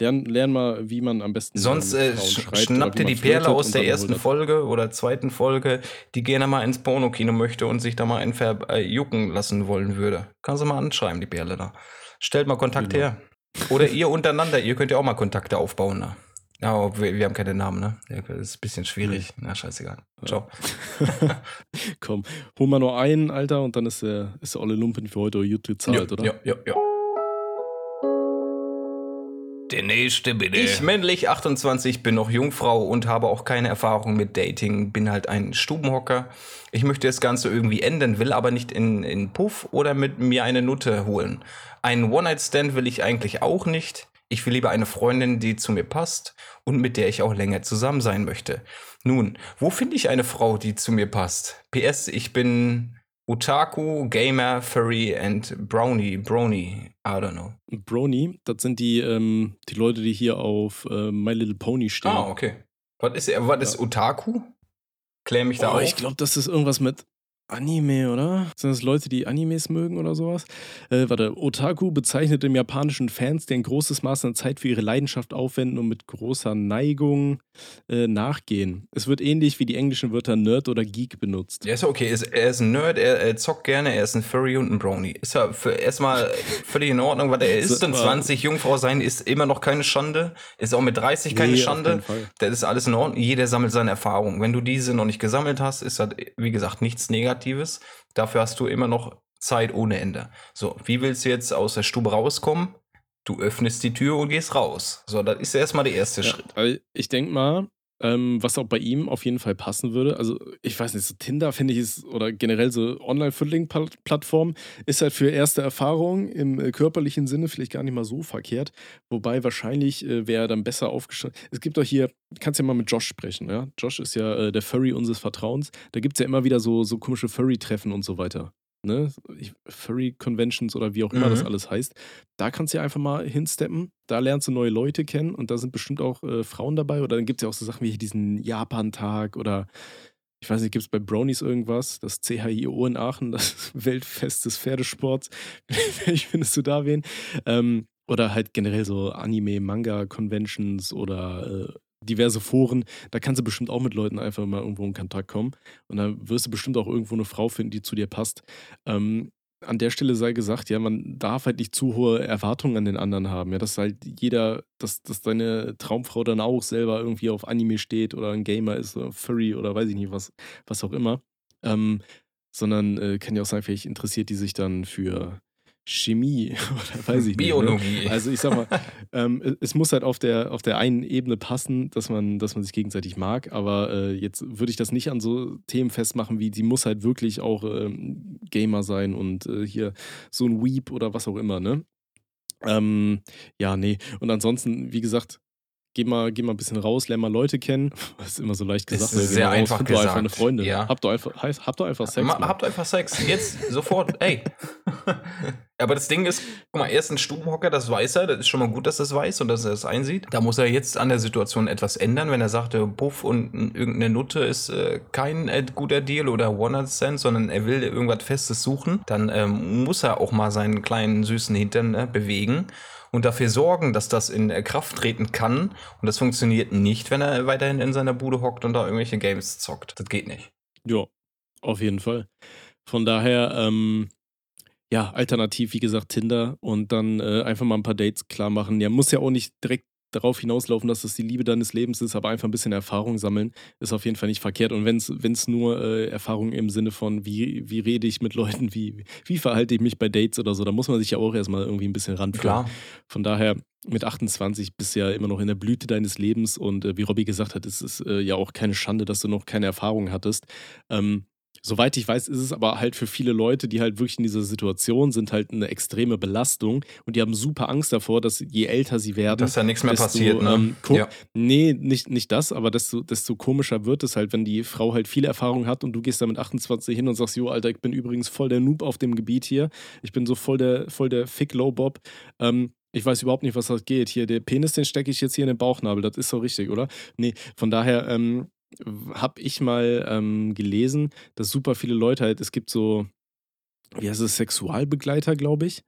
lern, lern mal, wie man am besten. Sonst äh, schreibt schnapp oder wie dir man die Perle aus der ersten. Folge oder zweiten Folge, die gerne mal ins Pornokino möchte und sich da mal einen verjucken lassen wollen würde. Kannst du mal anschreiben, die Perle da. Stellt mal Kontakt Genau. her. Oder ihr untereinander, ihr könnt ja auch mal Kontakte aufbauen. Ne? Ja, aber wir, wir haben keine Namen, ne? Ja, Das ist ein bisschen schwierig. Na, scheißegal. Ciao. Komm, hol mal nur einen, Alter, und dann ist der, ist der olle Lumpen für heute YouTube zahlt, oder? ja, ja, ja. Der nächste bitte. Ich, männlich 28, bin noch Jungfrau und habe auch keine Erfahrung mit Dating. Bin halt ein Stubenhocker. Ich möchte das Ganze irgendwie ändern, will aber nicht in, in Puff oder mit mir eine Nutte holen. Einen One-Night-Stand will ich eigentlich auch nicht. Ich will lieber eine Freundin, die zu mir passt und mit der ich auch länger zusammen sein möchte. Nun, wo finde ich eine Frau, die zu mir passt? PS, ich bin Otaku, Gamer, Furry and Brownie. Brony, I don't know. Brony, das sind die, ähm, die Leute, die hier auf äh, My Little Pony stehen. Ah, okay. Was ist, was ist Otaku? Klär mich da oh, auf. Ich glaube, das ist irgendwas mit Anime, oder? Sind das Leute, die Animes mögen oder sowas? Äh, warte, Otaku bezeichnet im japanischen Fans, die ein großes Maß an Zeit für ihre Leidenschaft aufwenden und mit großer Neigung äh, nachgehen. Es wird ähnlich wie die englischen Wörter Nerd oder Geek benutzt. Ja, ist okay. Er ist ein Nerd, er, er zockt gerne, er ist ein Furry und ein Brony. Ist ja erstmal völlig in Ordnung, weil er ist dann 20, Jungfrau sein ist immer noch keine Schande. Ist auch mit 30 keine nee, Schande. Das ist alles in Ordnung. Jeder sammelt seine Erfahrungen. Wenn du diese noch nicht gesammelt hast, ist das, wie gesagt, nichts Negatives. Negatives. Dafür hast du immer noch Zeit ohne Ende. So, wie willst du jetzt aus der Stube rauskommen? Du öffnest die Tür und gehst raus. So, das ist erstmal der erste ja, Schritt. Ich denke mal, ähm, was auch bei ihm auf jeden Fall passen würde. Also, ich weiß nicht, so Tinder finde ich ist, oder generell so Online-Fiddling-Plattformen, ist halt für erste Erfahrungen im äh, körperlichen Sinne vielleicht gar nicht mal so verkehrt. Wobei wahrscheinlich äh, wäre dann besser aufgestellt. Es gibt doch hier, kannst ja mal mit Josh sprechen, ja? Josh ist ja äh, der Furry unseres Vertrauens. Da gibt es ja immer wieder so, so komische Furry-Treffen und so weiter ne, Furry Conventions oder wie auch immer mhm. das alles heißt. Da kannst du ja einfach mal hinsteppen. Da lernst du neue Leute kennen und da sind bestimmt auch äh, Frauen dabei. Oder dann gibt es ja auch so Sachen wie diesen Japan-Tag oder ich weiß nicht, gibt es bei Brownies irgendwas? Das CHIO in Aachen, das Weltfest des Pferdesports. Vielleicht findest du da wen. Ähm, oder halt generell so Anime, Manga-Conventions oder äh, diverse Foren, da kannst du bestimmt auch mit Leuten einfach mal irgendwo in Kontakt kommen. Und da wirst du bestimmt auch irgendwo eine Frau finden, die zu dir passt. Ähm, an der Stelle sei gesagt, ja, man darf halt nicht zu hohe Erwartungen an den anderen haben. Ja, dass halt jeder, dass, dass deine Traumfrau dann auch selber irgendwie auf Anime steht oder ein Gamer ist oder Furry oder weiß ich nicht, was, was auch immer. Ähm, sondern äh, kann ja auch sein, vielleicht interessiert die sich dann für Chemie oder weiß ich Biologie. nicht. Ne? Also ich sag mal, ähm, es muss halt auf der, auf der einen Ebene passen, dass man, dass man sich gegenseitig mag, aber äh, jetzt würde ich das nicht an so Themen festmachen, wie die muss halt wirklich auch ähm, Gamer sein und äh, hier so ein Weep oder was auch immer, ne? Ähm, ja, nee. Und ansonsten, wie gesagt, geh mal, geh mal ein bisschen raus, lern mal Leute kennen. Das ist immer so leicht gesagt. Das ist sehr raus, einfach gesagt. einfach eine Freundin. Ja. Habt, doch einfach, habt doch einfach Sex. Ma, habt doch einfach Sex. Jetzt, sofort. Ey. Aber das Ding ist, guck mal, er ist ein Stubenhocker, das weiß er. Das ist schon mal gut, dass er es weiß und dass er es einsieht. Da muss er jetzt an der Situation etwas ändern. Wenn er sagte, Puff und irgendeine Nutte ist äh, kein äh, guter Deal oder One-Night-Stand, sondern er will irgendwas Festes suchen, dann ähm, muss er auch mal seinen kleinen süßen Hintern äh, bewegen und dafür sorgen, dass das in Kraft treten kann. Und das funktioniert nicht, wenn er weiterhin in seiner Bude hockt und da irgendwelche Games zockt. Das geht nicht. Ja, auf jeden Fall. Von daher, ähm, ja, alternativ, wie gesagt, Tinder und dann äh, einfach mal ein paar Dates klar machen. Ja, muss ja auch nicht direkt darauf hinauslaufen, dass das die Liebe deines Lebens ist, aber einfach ein bisschen Erfahrung sammeln, ist auf jeden Fall nicht verkehrt. Und wenn es nur äh, Erfahrung im Sinne von, wie, wie rede ich mit Leuten, wie, wie verhalte ich mich bei Dates oder so, da muss man sich ja auch erstmal irgendwie ein bisschen ranführen. Klar. Von daher, mit 28 bist du ja immer noch in der Blüte deines Lebens und äh, wie Robby gesagt hat, ist es äh, ja auch keine Schande, dass du noch keine Erfahrung hattest. Ähm, Soweit ich weiß, ist es aber halt für viele Leute, die halt wirklich in dieser Situation sind, halt eine extreme Belastung und die haben super Angst davor, dass je älter sie werden, dass ja nichts mehr desto, passiert. Ne? Ähm, ja. Nee, nicht, nicht das, aber desto, desto komischer wird es halt, wenn die Frau halt viel Erfahrung hat und du gehst da mit 28 hin und sagst, jo, Alter, ich bin übrigens voll der Noob auf dem Gebiet hier. Ich bin so voll der, voll der Fick-Low-Bob. Ähm, ich weiß überhaupt nicht, was das geht. Hier, der Penis, den stecke ich jetzt hier in den Bauchnabel. Das ist so richtig, oder? Nee, von daher, ähm, habe ich mal ähm, gelesen, dass super viele Leute halt, es gibt so, wie heißt es, Sexualbegleiter, glaube ich.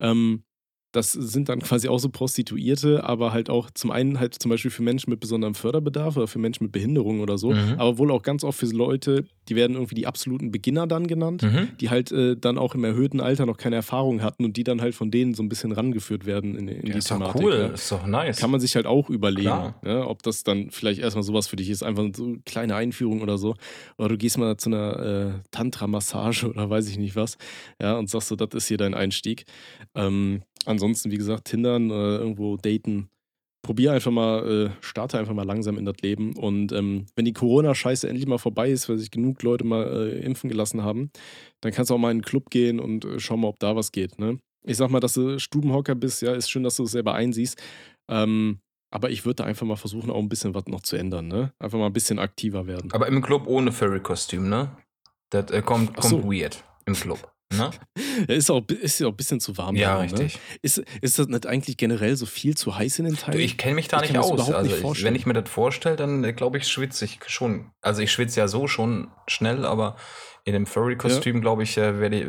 Ähm, das sind dann quasi auch so Prostituierte, aber halt auch zum einen halt zum Beispiel für Menschen mit besonderem Förderbedarf oder für Menschen mit Behinderung oder so, mhm. aber wohl auch ganz oft für Leute, die werden irgendwie die absoluten Beginner dann genannt, mhm. die halt äh, dann auch im erhöhten Alter noch keine Erfahrung hatten und die dann halt von denen so ein bisschen rangeführt werden in, in ja, die ist Thematik. Doch cool, ja. ist doch nice. Kann man sich halt auch überlegen, ja, ob das dann vielleicht erstmal sowas für dich ist, einfach so eine kleine Einführung oder so. Oder du gehst mal zu einer äh, Tantra-Massage oder weiß ich nicht was, ja, und sagst so, das ist hier dein Einstieg. Ähm, ansonsten, wie gesagt, Tindern, äh, irgendwo daten, probier einfach mal, äh, starte einfach mal langsam in das Leben. Und ähm, wenn die Corona-Scheiße endlich mal vorbei ist, weil sich genug Leute mal äh, impfen gelassen haben, dann kannst du auch mal in einen Club gehen und äh, schau mal, ob da was geht. Ne? Ich sag mal, dass du Stubenhocker bist, ja, ist schön, dass du es selber einsiehst. Ähm, aber ich würde einfach mal versuchen, auch ein bisschen was noch zu ändern, ne? Einfach mal ein bisschen aktiver werden. Aber im Club ohne Furry-Kostüm, ne? Das äh, kommt, kommt so. weird im Club. Ne? Ja, ist, auch, ist ja auch ein bisschen zu warm. Ja, daran, ne? richtig. Ne? Ist, ist das nicht eigentlich generell so viel zu heiß in den Teilen? Ich kenne mich da ich nicht aus. Also nicht ich, wenn ich mir das vorstelle, dann äh, glaube ich, schwitze ich schon. Also ich schwitze ja so schon schnell, aber in dem Furry-Kostüm, ja. glaube ich, äh, werde ich.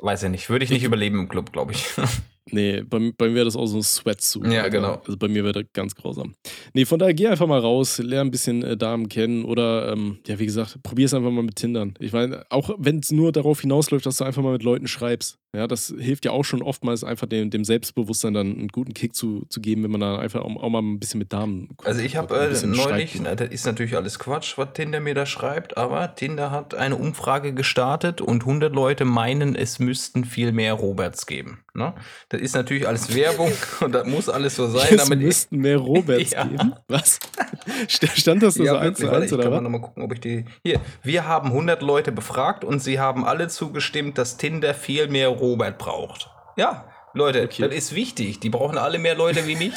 Weiß ich nicht. Würde ich nicht ich, überleben im Club, glaube ich. Nee, bei, bei mir wäre das auch so ein Sweatsuit. Ja, genau. Also bei mir wäre das ganz grausam. Nee, von daher geh einfach mal raus, lerne ein bisschen äh, Damen kennen oder, ähm, ja, wie gesagt, probier es einfach mal mit Tindern. Ich meine, auch wenn es nur darauf hinausläuft, dass du einfach mal mit Leuten schreibst. Ja, das hilft ja auch schon oftmals einfach dem, dem Selbstbewusstsein dann einen guten Kick zu, zu geben, wenn man dann einfach auch, auch mal ein bisschen mit Damen. Also ich habe äh, neulich, na, das ist natürlich alles Quatsch, was Tinder mir da schreibt, aber Tinder hat eine Umfrage gestartet und 100 Leute meinen, es müssten viel mehr Roberts geben. Ne? Das ist natürlich alles Werbung und das muss alles so sein. Es müssten mehr Roberts ja. geben. Was? Stand das so ja, so eins zu eins oder kann was? Noch mal gucken, ob ich die. Hier, wir haben 100 Leute befragt und sie haben alle zugestimmt, dass Tinder viel mehr Robert braucht. Ja, Leute, okay. das ist wichtig. Die brauchen alle mehr Leute wie mich.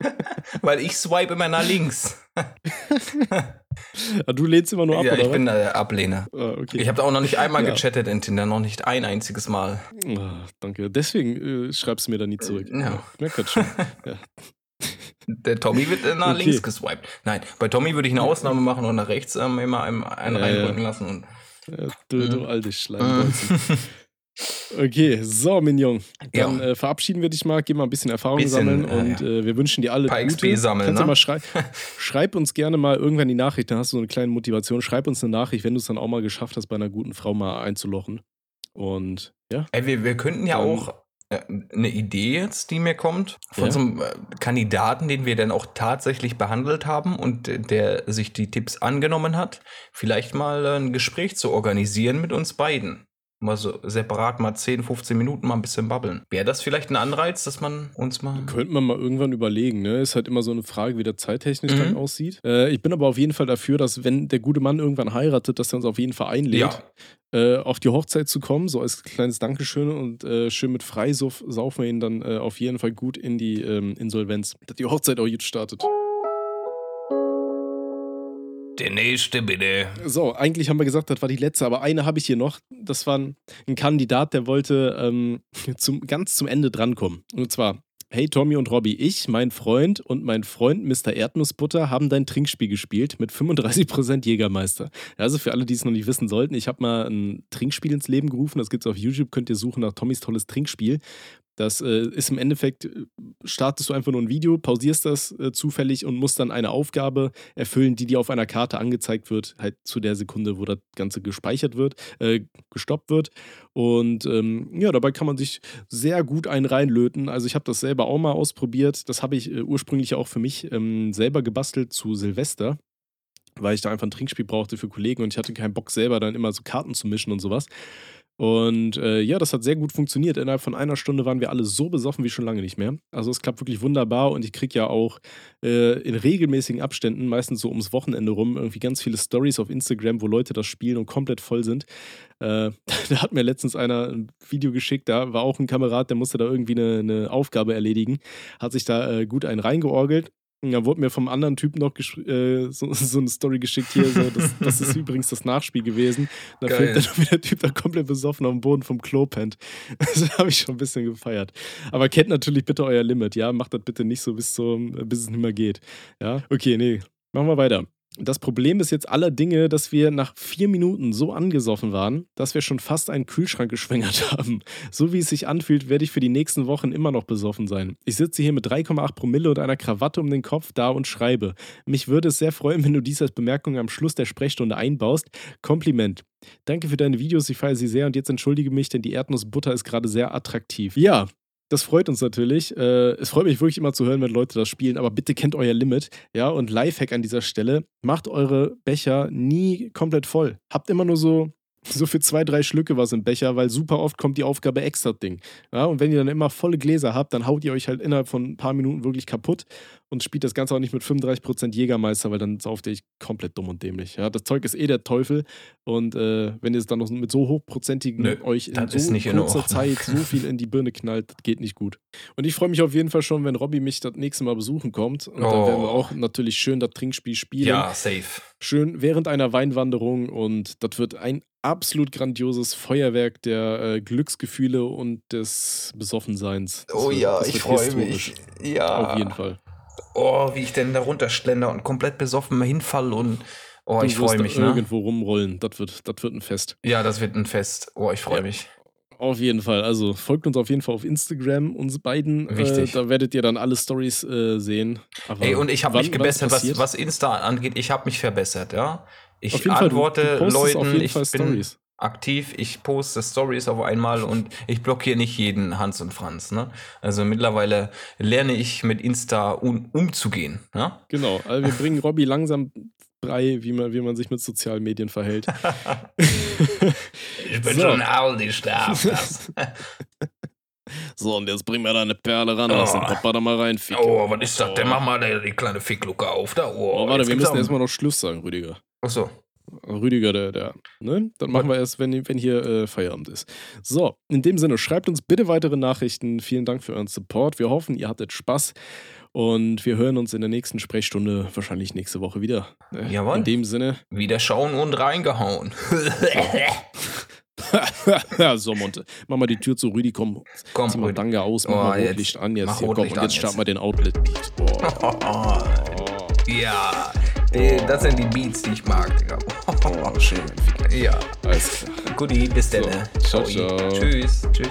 Weil ich swipe immer nach links. Ah, du lehnst immer nur ab, ja, ich was? bin der Ablehner. Ah, okay. Ich habe da auch noch nicht einmal ja. gechattet in Tinder, noch nicht ein einziges Mal. Oh, danke. Deswegen äh, schreibst du mir da nie zurück. Ja. Ich merke schon. ja. Der Tommy wird äh, nach okay. links geswiped. Nein, bei Tommy würde ich eine Ausnahme machen und nach rechts ähm, immer einen, einen äh, reindrücken lassen. Und, du, du alte Schleim. Okay, so, Mignon. Dann ja. äh, verabschieden wir dich mal, geh mal ein bisschen Erfahrung bisschen, sammeln äh, und äh, wir wünschen dir alle Paar Gute. XP sammeln, Kannst ne? mal schrei schreib uns gerne mal irgendwann die Nachricht, dann hast du so eine kleine Motivation. Schreib uns eine Nachricht, wenn du es dann auch mal geschafft hast, bei einer guten Frau mal einzulochen. Und ja. Ey, wir, wir könnten ja dann, auch äh, eine Idee jetzt, die mir kommt, von ja. so einem äh, Kandidaten, den wir dann auch tatsächlich behandelt haben und der sich die Tipps angenommen hat, vielleicht mal ein Gespräch zu organisieren mit uns beiden mal so separat mal 10, 15 Minuten mal ein bisschen babbeln. Wäre das vielleicht ein Anreiz, dass man uns mal. Könnte man mal irgendwann überlegen, ne? Ist halt immer so eine Frage, wie der zeittechnisch mhm. dann aussieht. Äh, ich bin aber auf jeden Fall dafür, dass, wenn der gute Mann irgendwann heiratet, dass er uns auf jeden Fall einlädt. Ja. Äh, auf die Hochzeit zu kommen, so als kleines Dankeschön und äh, schön mit Freisuff saufen wir ihn dann äh, auf jeden Fall gut in die ähm, Insolvenz, dass die Hochzeit auch gut startet. Der nächste bitte. So, eigentlich haben wir gesagt, das war die letzte, aber eine habe ich hier noch. Das war ein, Kandidat, der wollte ähm, zum, ganz zum Ende drankommen. Und zwar, Hey Tommy und Robby, ich, mein Freund und mein Freund Mr. Erdnussbutter haben dein Trinkspiel gespielt mit 35% Jägermeister. Also für alle, die es noch nicht wissen sollten, ich habe mal ein Trinkspiel ins Leben gerufen, das gibt es auf YouTube, könnt ihr suchen nach Tommys tolles Trinkspiel. Das äh, ist im Endeffekt, äh, startest du einfach nur ein Video, pausierst das äh, zufällig und musst dann eine Aufgabe erfüllen, die dir auf einer Karte angezeigt wird, halt zu der Sekunde, wo das Ganze gespeichert wird, äh, gestoppt wird. Und ähm, ja, dabei kann man sich sehr gut einen reinlöten. Also ich habe das selber auch mal ausprobiert. Das habe ich äh, ursprünglich auch für mich ähm, selber gebastelt zu Silvester weil ich da einfach ein Trinkspiel brauchte für Kollegen und ich hatte keinen Bock selber dann immer so Karten zu mischen und sowas. Und äh, ja, das hat sehr gut funktioniert. Innerhalb von einer Stunde waren wir alle so besoffen wie schon lange nicht mehr. Also es klappt wirklich wunderbar und ich kriege ja auch äh, in regelmäßigen Abständen, meistens so ums Wochenende rum, irgendwie ganz viele Stories auf Instagram, wo Leute das spielen und komplett voll sind. Äh, da hat mir letztens einer ein Video geschickt, da war auch ein Kamerad, der musste da irgendwie eine, eine Aufgabe erledigen, hat sich da äh, gut einen reingeorgelt da wurde mir vom anderen Typen noch äh, so, so, eine Story geschickt hier. So, das, das ist übrigens das Nachspiel gewesen. Da fällt dann wie der Typ da komplett besoffen auf dem Boden vom Klo pennt. Das habe ich schon ein bisschen gefeiert. Aber kennt natürlich bitte euer Limit, ja. Macht das bitte nicht so bis, zum, bis es nicht mehr geht. Ja, okay, nee. Machen wir weiter. Das Problem ist jetzt aller Dinge, dass wir nach vier Minuten so angesoffen waren, dass wir schon fast einen Kühlschrank geschwängert haben. So wie es sich anfühlt, werde ich für die nächsten Wochen immer noch besoffen sein. Ich sitze hier mit 3,8 Promille und einer Krawatte um den Kopf da und schreibe. Mich würde es sehr freuen, wenn du dies als Bemerkung am Schluss der Sprechstunde einbaust. Kompliment. Danke für deine Videos, ich feiere sie sehr und jetzt entschuldige mich, denn die Erdnussbutter ist gerade sehr attraktiv. Ja, das freut uns natürlich. Äh, es freut mich wirklich immer zu hören, wenn Leute das spielen, aber bitte kennt euer Limit. Ja, und Lifehack an dieser Stelle: Macht eure Becher nie komplett voll. Habt immer nur so so für zwei, drei Schlücke was im Becher, weil super oft kommt die Aufgabe extra Ding. Ja, und wenn ihr dann immer volle Gläser habt, dann haut ihr euch halt innerhalb von ein paar Minuten wirklich kaputt und spielt das Ganze auch nicht mit 35% Jägermeister, weil dann sauft ihr euch komplett dumm und dämlich. Ja, das Zeug ist eh der Teufel und äh, wenn ihr es dann noch mit so hochprozentigen Nö, euch in so kurzer in Zeit so viel in die Birne knallt, das geht nicht gut. Und ich freue mich auf jeden Fall schon, wenn Robby mich das nächste Mal besuchen kommt und oh. dann werden wir oh. auch natürlich schön das Trinkspiel spielen. Ja, safe. Schön während einer Weinwanderung und das wird ein absolut grandioses Feuerwerk der äh, Glücksgefühle und des Besoffenseins. Das oh wird, ja, ich freue mich. Ja. Auf jeden Fall. Oh, wie ich denn da runterschlender und komplett besoffen hinfall und oh, du ich freue mich. Ne? Irgendwo rumrollen, das wird, das wird ein Fest. Ja, das wird ein Fest. Oh, ich freue ja. mich. Auf jeden Fall. Also folgt uns auf jeden Fall auf Instagram, uns beiden. Äh, da werdet ihr dann alle Stories äh, sehen. Aber Ey, und ich habe mich gebessert, was, was Insta angeht. Ich habe mich verbessert, ja. Ich antworte Leuten, ich bin Stories. Aktiv, ich poste Stories auf einmal und ich blockiere nicht jeden Hans und Franz. Ne? Also mittlerweile lerne ich mit Insta um, umzugehen. Ja? Genau, also wir bringen Robby langsam bei, wie man, wie man sich mit sozialen Medien verhält. ich bin so. schon alt, ich darf das. So, und jetzt bring mir da eine Perle ran, lass den Papa da mal rein. Ficke. Oh, was ist das denn? Mach mal die, die kleine Ficklucke auf da. Oh, oh warte, wir müssen erstmal noch Schluss sagen, Rüdiger. Ach so. Rüdiger, der, der, ne? Dann machen wir erst, wenn, wenn hier äh, Feierabend ist. So, in dem Sinne, schreibt uns bitte weitere Nachrichten. Vielen Dank für euren Support. Wir hoffen, ihr hattet Spaß. Und wir hören uns in der nächsten Sprechstunde wahrscheinlich nächste Woche wieder. Äh, Jawohl. In dem Sinne. Wieder schauen und reingehauen. ja, so, Monte. Mach mal die Tür zu Rüdi, komm. Komm, zieh mal Dange aus, mach oh, mal Rotlicht an. Jetzt, hier, komm, und jetzt starten wir den Outlet. Oh. ja. Das sind die Beats, die ich mag, Digga. Oh, schön. Ja. Alles klar. Guti, bis dann. So, ciao, ciao. Tschüss. Tschüss.